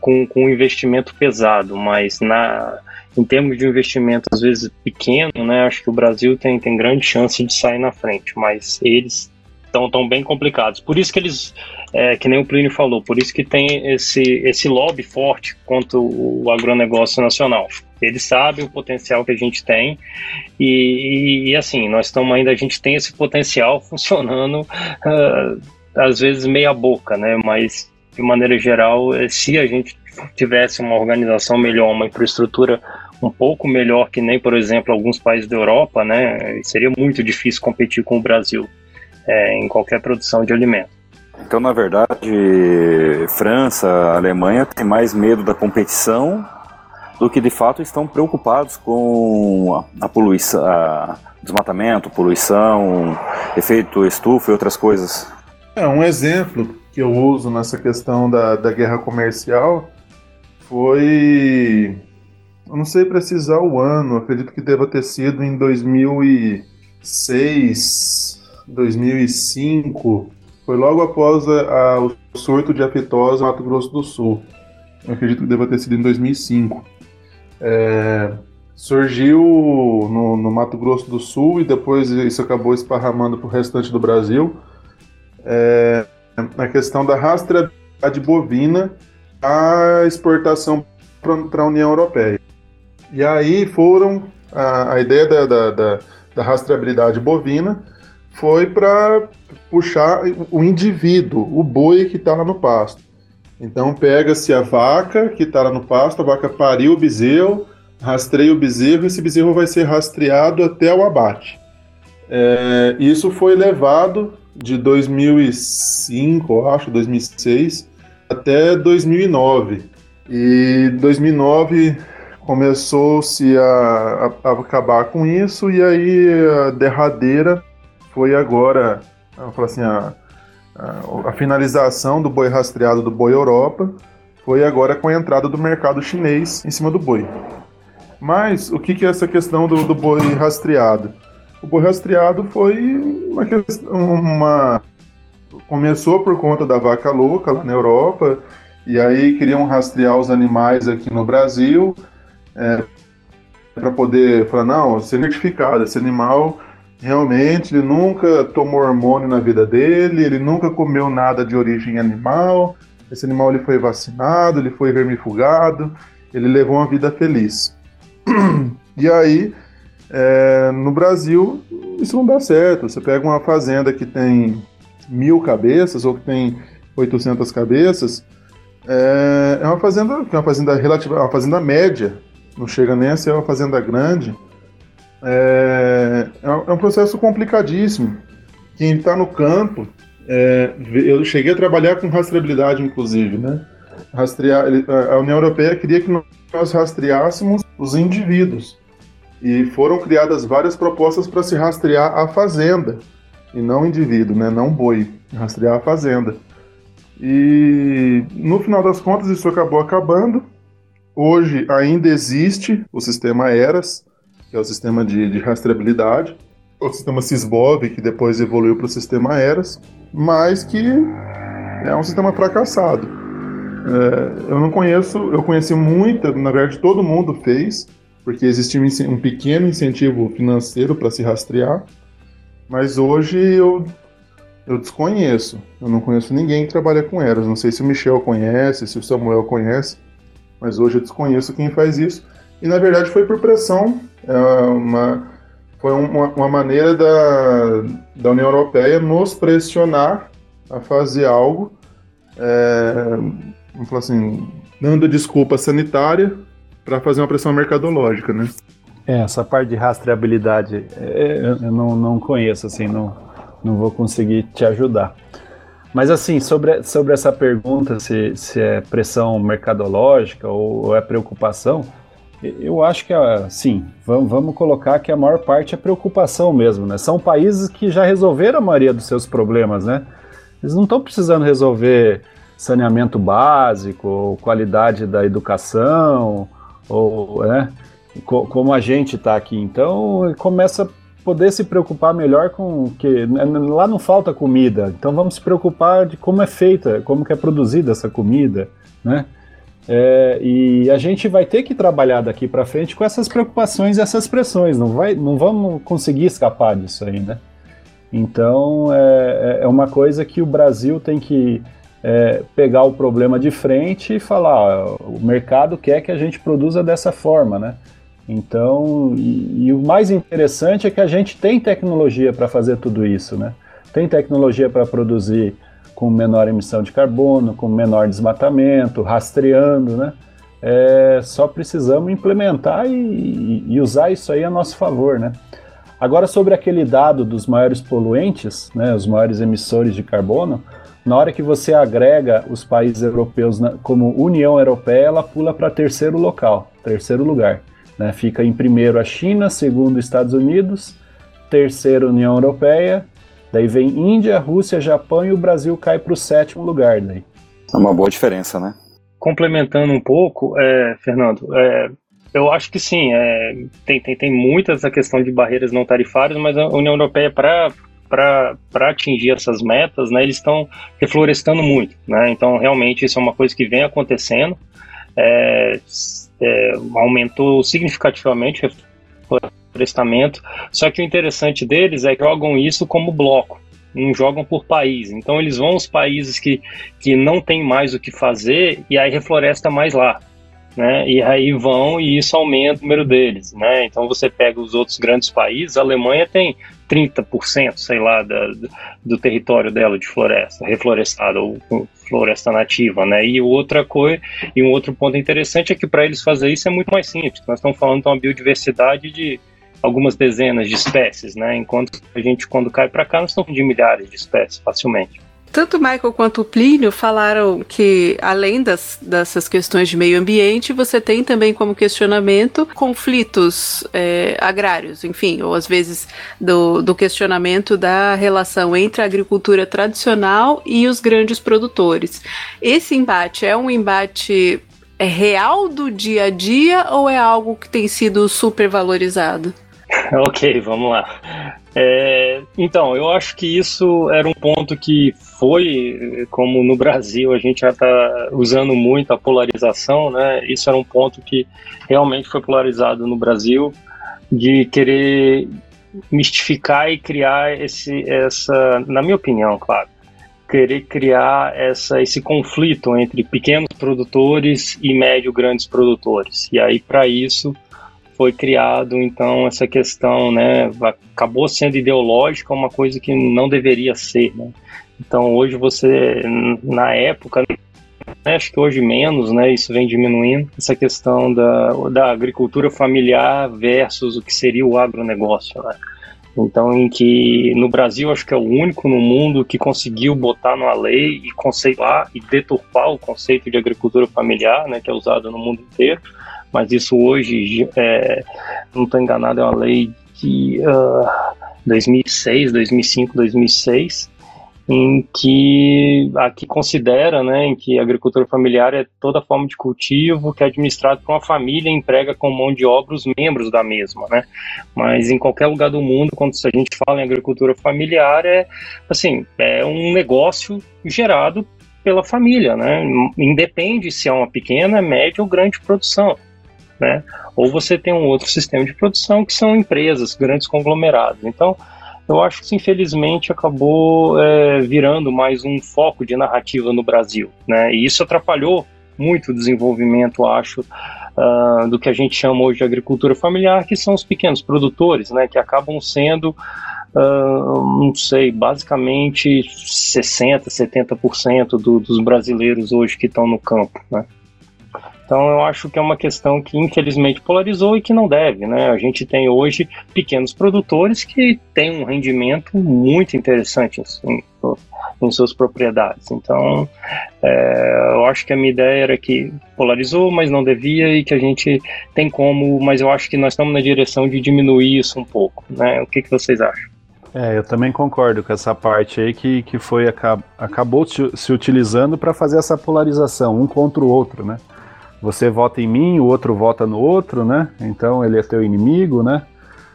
com, com um investimento pesado, mas na em termos de investimento às vezes pequeno, né, acho que o Brasil tem, tem grande chance de sair na frente, mas eles estão tão bem complicados. Por isso que eles, é, que nem o Plínio falou, por isso que tem esse, esse lobby forte contra o agronegócio nacional. Eles sabem o potencial que a gente tem e, e, e assim, nós estamos ainda, a gente tem esse potencial funcionando uh, às vezes meia boca, né? Mas de maneira geral, é, se a gente tivesse uma organização melhor, uma infraestrutura um pouco melhor que nem, por exemplo, alguns países da Europa, né? Seria muito difícil competir com o Brasil é, em qualquer produção de alimento. Então, na verdade, França, Alemanha tem mais medo da competição do que de fato estão preocupados com a, poluição, a desmatamento, poluição, efeito estufa e outras coisas. É, um exemplo que eu uso nessa questão da, da guerra comercial foi. Eu não sei precisar o ano, acredito que deva ter sido em 2006, 2005. Foi logo após a, a, o surto de afetose no Mato Grosso do Sul. Eu acredito que deva ter sido em 2005. É, surgiu no, no, Mato Grosso do Sul e depois isso acabou esparramando para o restante do Brasil. É, a questão da rastreabilidade bovina a exportação para a União Europeia. E aí foram a, a ideia da, da, da, da rastreabilidade bovina foi para puxar o indivíduo, o boi que está lá no pasto. Então pega-se a vaca que está lá no pasto, a vaca pariu o bezerro, rastreia o bezerro, esse bezerro vai ser rastreado até o abate. É, isso foi levado de 2005, eu acho, 2006, até 2009. E 2009 começou-se a, a, a, acabar com isso, e aí a derradeira foi agora, assim, a, a, a, finalização do boi rastreado do boi Europa foi agora com a entrada do mercado chinês em cima do boi. Mas o que, que é essa questão do, do boi rastreado? O boi rastreado foi uma, uma começou por conta da vaca louca lá na Europa, e aí queriam rastrear os animais aqui no Brasil, é, para poder falar, não, certificado, esse animal realmente ele nunca tomou hormônio na vida dele, ele nunca comeu nada de origem animal, esse animal ele foi vacinado, ele foi vermifugado, ele levou uma vida feliz. E aí, é, no Brasil, isso não dá certo. Você pega uma fazenda que tem mil cabeças ou que tem 800 cabeças, é, é uma fazenda é uma fazenda relativa, é uma fazenda média, não chega nem a ser uma fazenda grande. É, é um processo complicadíssimo. Quem está no campo, é, eu cheguei a trabalhar com rastreabilidade, inclusive, né? Rastrear, a União Europeia queria que nós rastreássemos os indivíduos. E foram criadas várias propostas para se rastrear a fazenda e não indivíduo, né? Não boi, rastrear a fazenda. E no final das contas isso acabou acabando. Hoje ainda existe o sistema ERAS, que é o sistema de, de rastreabilidade, o sistema SysBov, que depois evoluiu para o sistema ERAS, mas que é um sistema fracassado. É, eu não conheço, eu conheci muita, na verdade todo mundo fez, porque existia um pequeno incentivo financeiro para se rastrear, mas hoje eu, eu desconheço. Eu não conheço ninguém que trabalha com Eras. Não sei se o Michel conhece, se o Samuel conhece, mas hoje eu desconheço quem faz isso. E na verdade foi por pressão. É uma, foi uma, uma maneira da, da União Europeia nos pressionar a fazer algo, é, vamos falar assim, dando desculpa sanitária para fazer uma pressão mercadológica, né? É, essa parte de rastreabilidade é, eu não, não conheço, assim, não, não vou conseguir te ajudar. Mas assim, sobre, sobre essa pergunta, se, se é pressão mercadológica ou, ou é preocupação, eu acho que, sim, vamos, colocar que a maior parte é preocupação mesmo, né? São países que já resolveram a maioria dos seus problemas, né? Eles não estão precisando resolver saneamento básico, ou qualidade da educação, ou, né? como a gente está aqui. Então começa a poder se preocupar melhor com que lá não falta comida. Então vamos se preocupar de como é feita, como que é produzida essa comida, né? É, e a gente vai ter que trabalhar daqui para frente com essas preocupações e essas pressões. Não vai, não vamos conseguir escapar disso aí, né? Então é, é, é uma coisa que o Brasil tem que é, pegar o problema de frente e falar: ó, o mercado quer que a gente produza dessa forma, né? Então, e, e, o mais interessante é que a gente tem tecnologia para fazer tudo isso, né? Tem tecnologia para produzir com menor emissão de carbono, com menor desmatamento, rastreando, né? É, só precisamos implementar e, e, usar isso aí a nosso favor, né? Agora, sobre aquele dado dos maiores poluentes, né, os maiores emissores de carbono, Na hora que você agrega os países europeus na, como União Europeia, ela pula para terceiro local, terceiro lugar. Né? Fica em primeiro a China, segundo Estados Unidos, terceiro União Europeia, daí vem Índia, Rússia, Japão e o Brasil cai para o sétimo lugar. Daí. É uma boa diferença, né? Complementando um pouco, é, Fernando, é, eu acho que sim, é, tem, tem, tem muitas a questão de barreiras não tarifárias, mas a União Europeia, para para atingir essas metas, né, eles estão reflorestando muito, né, então realmente isso é uma coisa que vem acontecendo, é, é, aumentou significativamente o reflorestamento, só que o interessante deles é que jogam isso como bloco, não jogam por país, então eles vão aos países que, que não tem mais o que fazer e aí refloresta mais lá, né? E aí vão e isso aumenta o número deles, né? Então você pega os outros grandes países, a Alemanha tem 30%, sei lá, da, do território dela de floresta, reflorestada ou floresta nativa, né? E outra coisa, e um outro ponto interessante é que para eles fazer isso é muito mais simples. Nós estamos falando de uma biodiversidade de algumas dezenas de espécies, né? Enquanto a gente quando cai para cá nós estamos de milhares de espécies facilmente. Tanto o Michael quanto o Plínio falaram que, além das, dessas questões de meio ambiente, você tem também como questionamento conflitos é, agrários, enfim, ou às vezes do, do questionamento da relação entre a agricultura tradicional e os grandes produtores. Esse embate é um embate é real do dia a dia ou é algo que tem sido supervalorizado? Ok, vamos lá. É, então, eu acho que isso era um ponto que foi, como no Brasil a gente já está usando muito a polarização, né? Isso era um ponto que realmente foi polarizado no Brasil, de querer mistificar e criar esse, essa, na minha opinião, claro, querer criar essa, esse conflito entre pequenos produtores e médio grandes produtores. E aí, para isso, foi criado então essa questão, né, acabou sendo ideológica, uma coisa que não deveria ser, né? Então hoje você, na época, né, acho que hoje menos, né, isso vem diminuindo, essa questão da, da agricultura familiar versus o que seria o agronegócio, né? Então, em que no Brasil acho que é o único no mundo que conseguiu botar numa lei e conceituar e deturpar o conceito de agricultura familiar, né, que é usado no mundo inteiro mas isso hoje, é, não estou enganado, é uma lei de uh, 2006, 2005, 2006, em que aqui considera, né, em que a agricultura familiar é toda forma de cultivo que é administrado por uma família e emprega com mão de obra os membros da mesma, né? Mas em qualquer lugar do mundo, quando a gente fala em agricultura familiar, é assim, é um negócio gerado pela família, né? Independe se é uma pequena, média ou grande produção né? Ou você tem um outro sistema de produção que são empresas, grandes conglomerados. Então, eu acho que infelizmente acabou é, virando mais um foco de narrativa no Brasil, né? E isso atrapalhou muito o desenvolvimento, acho, uh, do que a gente chama hoje de agricultura familiar, que são os pequenos produtores, né? Que acabam sendo Uh, não sei, basicamente 60%, 70% do, dos brasileiros hoje que estão no campo, né? Então eu acho que é uma questão que infelizmente polarizou e que não deve, né? A gente tem hoje pequenos produtores que têm um rendimento muito interessante em, em suas propriedades. Então é, eu acho que a minha ideia era que polarizou, mas não devia e que a gente tem como, mas eu acho que nós estamos na direção de diminuir isso um pouco, né? O que, que vocês acham? É, eu também concordo com essa parte aí que, que foi acabou se utilizando para fazer essa polarização, um contra o outro, né? Você vota em mim, o outro vota no outro, né? Então ele é teu inimigo, né?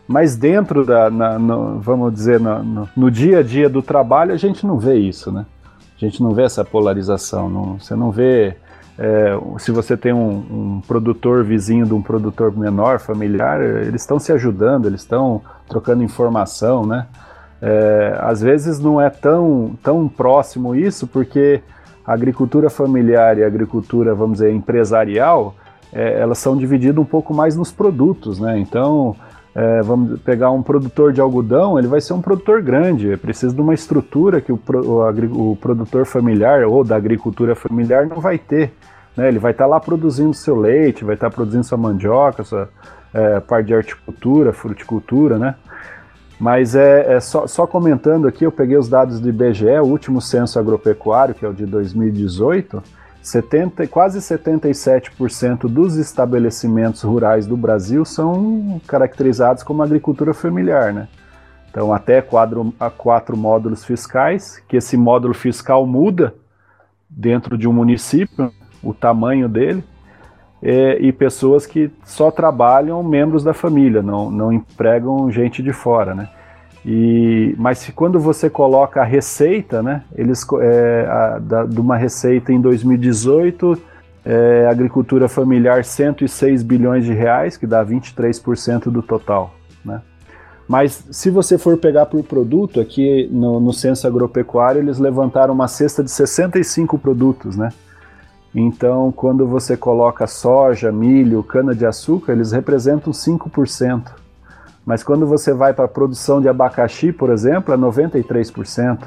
Mas dentro da, na, no, vamos dizer, no, no, dia a dia do trabalho, a gente não vê isso, né? A gente não vê essa polarização. Não, você não vê. É, se você tem um, um, produtor vizinho de um produtor menor, familiar, eles estão se ajudando, eles estão trocando informação, né? É, às vezes não é tão, tão próximo isso, porque a agricultura familiar e a agricultura, vamos dizer, empresarial, é, elas são divididas um pouco mais nos produtos, né? Então, é, vamos pegar um produtor de algodão, ele vai ser um produtor grande, precisa de uma estrutura que o, o, o produtor familiar ou da agricultura familiar não vai ter. Né? Ele vai estar tá lá produzindo seu leite, vai estar tá produzindo sua mandioca, sua é, parte de horticultura, fruticultura, né? Mas é, é só, só, comentando aqui, eu peguei os dados do IBGE, o último censo agropecuário, que é o de 2018, 70, quase 77% dos estabelecimentos rurais do Brasil são caracterizados como agricultura familiar, né? Então, até quatro, quatro módulos fiscais, que esse módulo fiscal muda dentro de um município, o tamanho dele, é, e pessoas que só trabalham membros da família, não, não empregam gente de fora, né? E, mas se, quando você coloca a receita, né, eles, é, a, da, de uma receita em 2018, é, agricultura familiar 106 bilhões de reais, que dá 23% do total, né? Mas se você for pegar por produto, aqui no, no censo agropecuário eles levantaram uma cesta de 65 produtos, né? Então, quando você coloca soja, milho, cana-de-açúcar, eles representam 5%. Mas quando você vai para a produção de abacaxi, por exemplo, é 93%.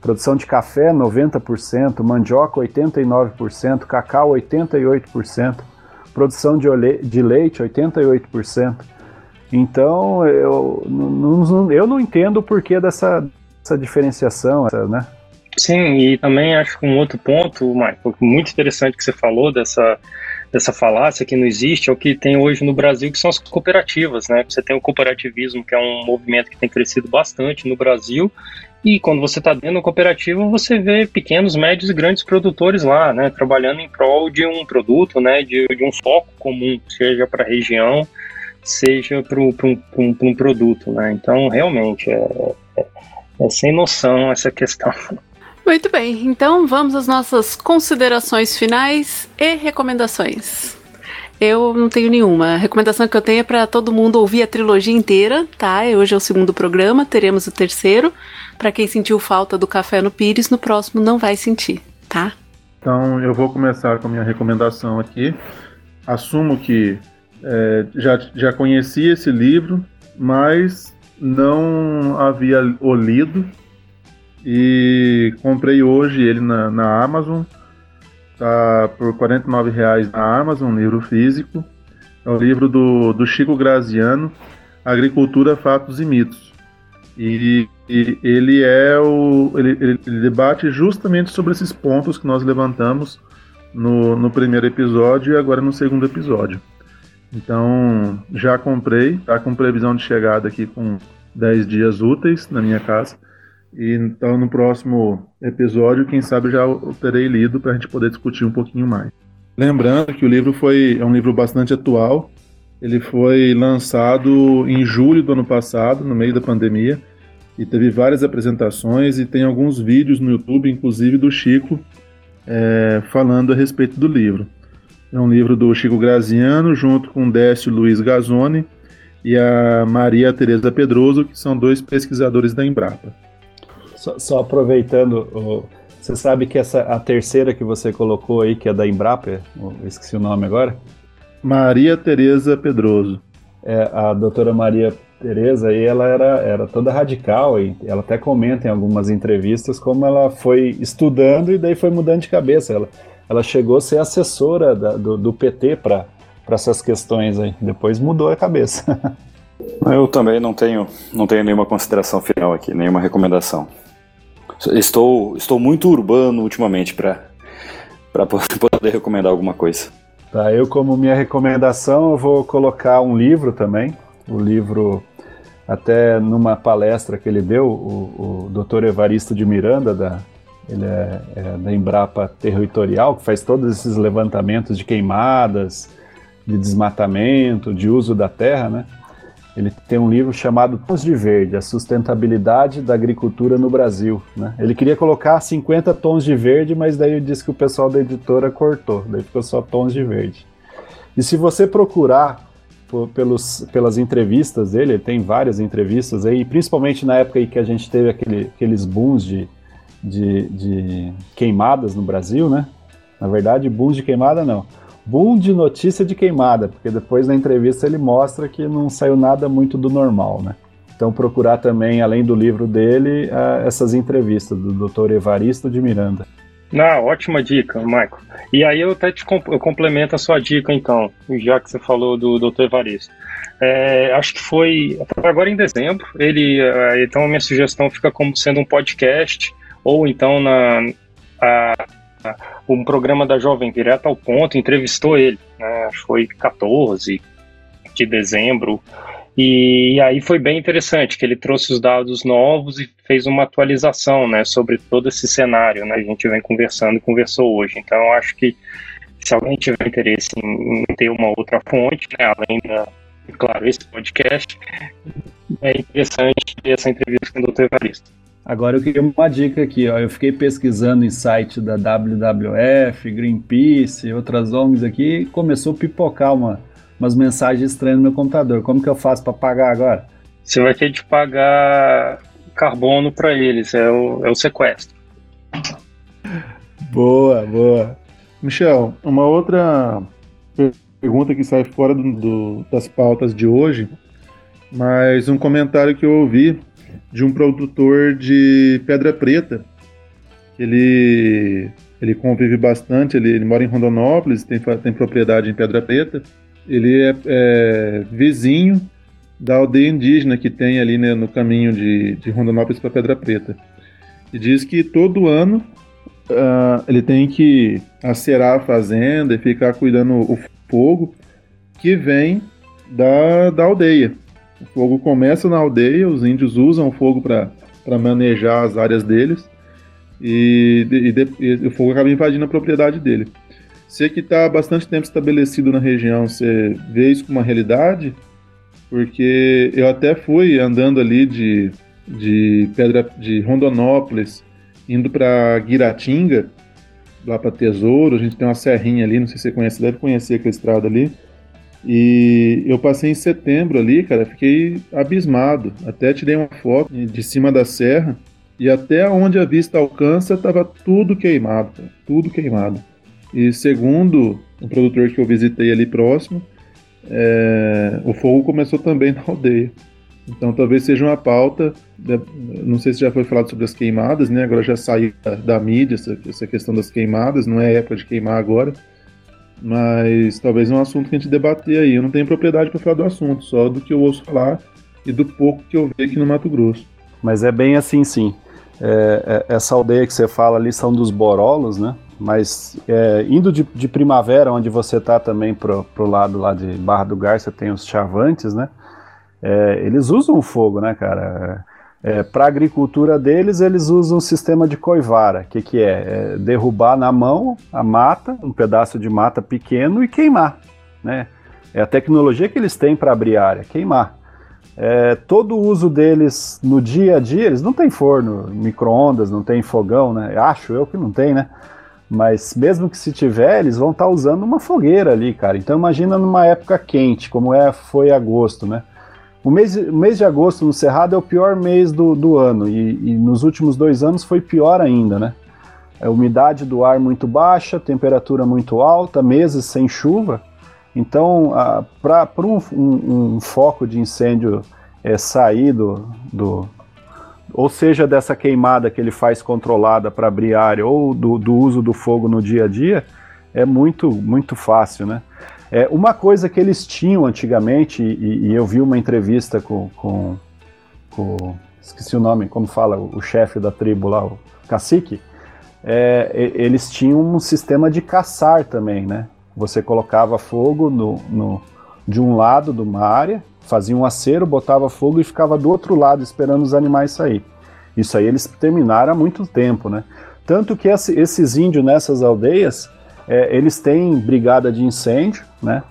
Produção de café, 90%. Mandioca, 89%. Cacau, 88%. Produção de, de leite, 88%. Então, eu não, eu não entendo o porquê dessa, dessa diferenciação, né? Sim, e também acho que um outro ponto, Michael, muito interessante que você falou dessa, dessa falácia que não existe, é o que tem hoje no Brasil, que são as cooperativas, né? Você tem o cooperativismo, que é um movimento que tem crescido bastante no Brasil, e quando você está dentro da cooperativa, você vê pequenos, médios e grandes produtores lá, né? Trabalhando em prol de um produto, né? De, de um foco comum, seja para a região, seja para um, um, produto, né? Então, realmente, é, é, é sem noção essa questão. Muito bem, então vamos às nossas considerações finais e recomendações. Eu não tenho nenhuma. A recomendação que eu tenho é para todo mundo ouvir a trilogia inteira, tá? Hoje é o segundo programa, teremos o terceiro. Para quem sentiu falta do Café no Pires, no próximo não vai sentir, tá? Então eu vou começar com a minha recomendação aqui. Assumo que é, já, já conhecia esse livro, mas não havia o lido e comprei hoje ele na, na Amazon. Tá por R$ reais na Amazon, livro físico. É o livro do, do Chico Graziano, Agricultura, Fatos e Mitos. E, e ele é o. Ele, ele, ele, debate justamente sobre esses pontos que nós levantamos no, no primeiro episódio e agora no segundo episódio. Então, já comprei, tá com previsão de chegada aqui com 10 dias úteis na minha casa. E então no próximo episódio, quem sabe já terei lido para a gente poder discutir um pouquinho mais. Lembrando que o livro foi é um livro bastante atual. Ele foi lançado em julho do ano passado, no meio da pandemia, e teve várias apresentações e tem alguns vídeos no YouTube, inclusive do Chico, é, falando a respeito do livro. É um livro do Chico Graziano, junto com Décio Luiz Gazzoni e a Maria Tereza Pedroso, que são dois pesquisadores da Embrapa. Só, só aproveitando, o, você sabe que essa a terceira que você colocou aí, que é da Embrapa, esqueci o nome agora? Maria Tereza Pedroso. É, a doutora Maria Tereza aí, ela era, era toda radical e ela até comenta em algumas entrevistas como ela foi estudando e daí foi mudando de cabeça. Ela, ela chegou a ser assessora da, do, do PT para essas questões aí. Depois mudou a cabeça. Eu também não tenho, não tenho nenhuma consideração final aqui, nenhuma recomendação. Estou, estou muito urbano ultimamente para poder recomendar alguma coisa. Tá, eu como minha recomendação eu vou colocar um livro também, o livro até numa palestra que ele deu, o, o Dr. Evaristo de Miranda da ele é, é, da Embrapa Territorial, que faz todos esses levantamentos de queimadas, de desmatamento, de uso da terra, né? Ele tem um livro chamado Tons de Verde, a sustentabilidade da agricultura no Brasil. Né? Ele queria colocar 50 tons de verde, mas daí disse que o pessoal da editora cortou, daí ficou só tons de verde. E se você procurar pelos, pelas entrevistas dele, ele tem várias entrevistas aí, principalmente na época em que a gente teve aquele, aqueles booms de, de, de queimadas no Brasil, né? Na verdade, booms de queimada não. Boom de notícia de queimada, porque depois na entrevista ele mostra que não saiu nada muito do normal, né? Então procurar também, além do livro dele, uh, essas entrevistas do Dr. Evaristo de Miranda. Ah, ótima dica, Michael. E aí eu até te eu complemento a sua dica então, já que você falou do Dr. Evaristo. É, acho que foi, agora em dezembro. Ele, é, então a minha sugestão fica como sendo um podcast ou então na a, um programa da Jovem Direto ao Ponto entrevistou ele. Né, foi 14 de dezembro. E aí foi bem interessante que ele trouxe os dados novos e fez uma atualização, né, sobre todo esse cenário, né? A gente vem conversando e conversou hoje. Então acho que se alguém tiver interesse em, ter uma outra fonte, né, além da, claro, esse podcast, é interessante ter essa entrevista com o Dr. Evaristo. Agora eu queria uma dica aqui, ó. Eu fiquei pesquisando em site da WWF, Greenpeace, outras ONGs aqui, e começou a pipocar uma, umas mensagens estranhas no meu computador. Como que eu faço para pagar agora? Você vai ter de pagar carbono para eles, é o, é o sequestro. Boa, boa. Michel, uma outra pergunta que sai fora do, do, das pautas de hoje, mas um comentário que eu ouvi de um produtor de Pedra Preta. Ele, ele convive bastante, ele, ele mora em Rondonópolis, tem, tem propriedade em Pedra Preta. Ele é, é vizinho da aldeia indígena que tem ali né, no caminho de, de Rondonópolis para Pedra Preta. E diz que todo ano uh, ele tem que acerar a fazenda e ficar cuidando o fogo que vem da, da aldeia. O fogo começa na aldeia, os índios usam o fogo para manejar as áreas deles e, e, e, o fogo acaba invadindo a propriedade dele. Você que está há bastante tempo estabelecido na região, você vê isso como uma realidade? Porque eu até fui andando ali de, de Pedra de Rondonópolis, indo para Guiratinga, lá para Tesouro, a gente tem uma serrinha ali, não sei se você conhece, deve conhecer aquela estrada ali. E eu passei em setembro ali, cara, fiquei abismado. Até tirei uma foto de cima da serra e até onde a vista alcança estava tudo queimado, cara, tudo queimado. E segundo o produtor que eu visitei ali próximo, é, o fogo começou também na aldeia. Então talvez seja uma pauta, não sei se já foi falado sobre as queimadas, né? Agora já saiu da, da mídia essa, essa, questão das queimadas, não é época de queimar agora, mas talvez é um assunto que a gente debater aí. Eu não tenho propriedade para falar do assunto, só do que eu ouço falar e do pouco que eu vejo aqui no Mato Grosso. Mas é bem assim, sim. É, é, essa aldeia que você fala ali são dos Borolos, né? Mas é, indo de, de, primavera, onde você está também pro, pro lado lá de Barra do Garça, tem os chavantes, né? É, eles usam o fogo, né, cara? É, Para a agricultura deles, eles usam um sistema de coivara. O que, que é? é? Derrubar na mão a mata, um pedaço de mata pequeno e queimar, né? É a tecnologia que eles têm para abrir área, queimar. É, todo o uso deles no dia a dia, eles não têm forno, micro-ondas, não tem fogão, né? Acho eu que não tem, né? Mas mesmo que se tiver, eles vão estar tá usando uma fogueira ali, cara. Então imagina numa época quente, como é foi agosto, né? O mês, o mês de agosto no Cerrado é o pior mês do, do ano e, e nos últimos dois anos foi pior ainda, né? É umidade do ar muito baixa, temperatura muito alta, meses sem chuva. Então, para um, um, um, foco de incêndio é, sair do, do, ou seja dessa queimada que ele faz controlada para abrir área, ou do, do, uso do fogo no dia a dia, é muito, muito fácil, né? É, uma coisa que eles tinham antigamente, e, e eu vi uma entrevista com, com, com, esqueci o nome, como fala, o, o chefe da tribo lá, o cacique, é, eles tinham um sistema de caçar também, né? Você colocava fogo no, no, de um lado de uma área, fazia um acero, botava fogo e ficava do outro lado esperando os animais sair. Isso aí eles terminaram há muito tempo, né? Tanto que esses índios nessas aldeias, é, eles têm brigada de incêndio, né?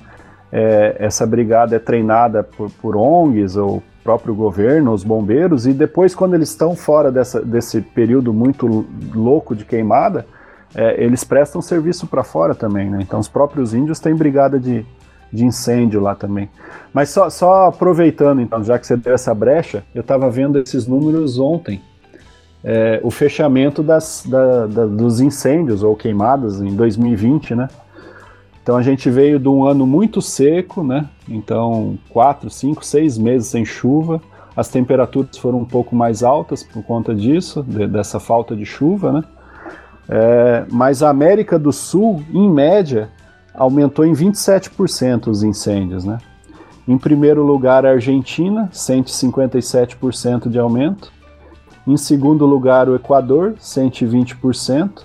É, essa brigada é treinada por, por ONGs ou próprio governo, os bombeiros, e depois, quando eles estão fora dessa, desse período muito louco de queimada, é, eles prestam serviço para fora também, né? Então, os próprios índios têm brigada de, de incêndio lá também. Mas só, só aproveitando, então, já que você deu essa brecha, eu estava vendo esses números ontem. É, o fechamento das, da, da, dos incêndios ou queimadas em 2020, né? Então a gente veio de um ano muito seco, né? Então, quatro, cinco, seis meses sem chuva. As temperaturas foram um pouco mais altas por conta disso, de, dessa falta de chuva, né? É, mas a América do Sul, em média, aumentou em 27% os incêndios, né? Em primeiro lugar, a Argentina, 157% de aumento. Em segundo lugar, o Equador, 120%.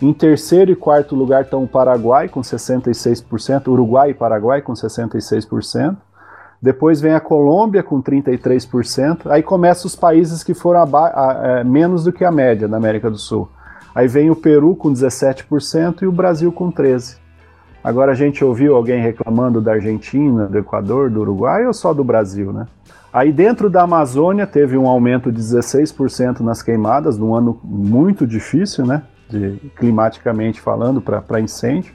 Em terceiro e quarto lugar estão o Paraguai, com 66%, Uruguai e Paraguai, com 66%. Depois vem a Colômbia, com 33%. Aí começam os países que foram a, a, é, menos do que a média na América do Sul. Aí vem o Peru, com 17%, e o Brasil, com 13%. Agora a gente ouviu alguém reclamando da Argentina, do Equador, do Uruguai ou só do Brasil, né? Aí dentro da Amazônia teve um aumento de 16% nas queimadas, num ano muito difícil, né? De, climaticamente falando, para incêndio.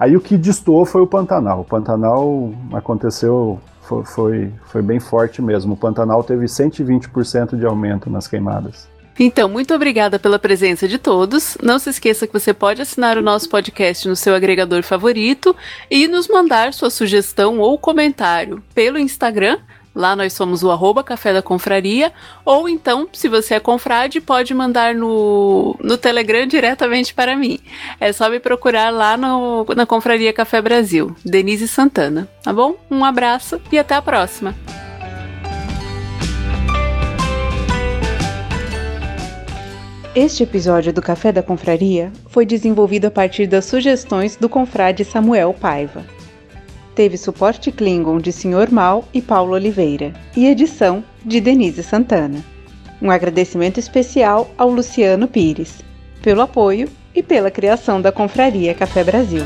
Aí o que destoou foi o Pantanal. O Pantanal aconteceu, foi, foi, foi bem forte mesmo. O Pantanal teve 120% de aumento nas queimadas. Então, muito obrigada pela presença de todos. Não se esqueça que você pode assinar o nosso podcast no seu agregador favorito e nos mandar sua sugestão ou comentário pelo Instagram. Lá nós somos o arroba Café da Confraria. Ou então, se você é confrade, pode mandar no, no Telegram diretamente para mim. É só me procurar lá no, na Confraria Café Brasil. Denise Santana. Tá bom? Um abraço e até a próxima. Este episódio do Café da Confraria foi desenvolvido a partir das sugestões do confrade Samuel Paiva. Teve suporte Klingon de Sr. Mal e Paulo Oliveira e edição de Denise Santana. Um agradecimento especial ao Luciano Pires pelo apoio e pela criação da Confraria Café Brasil.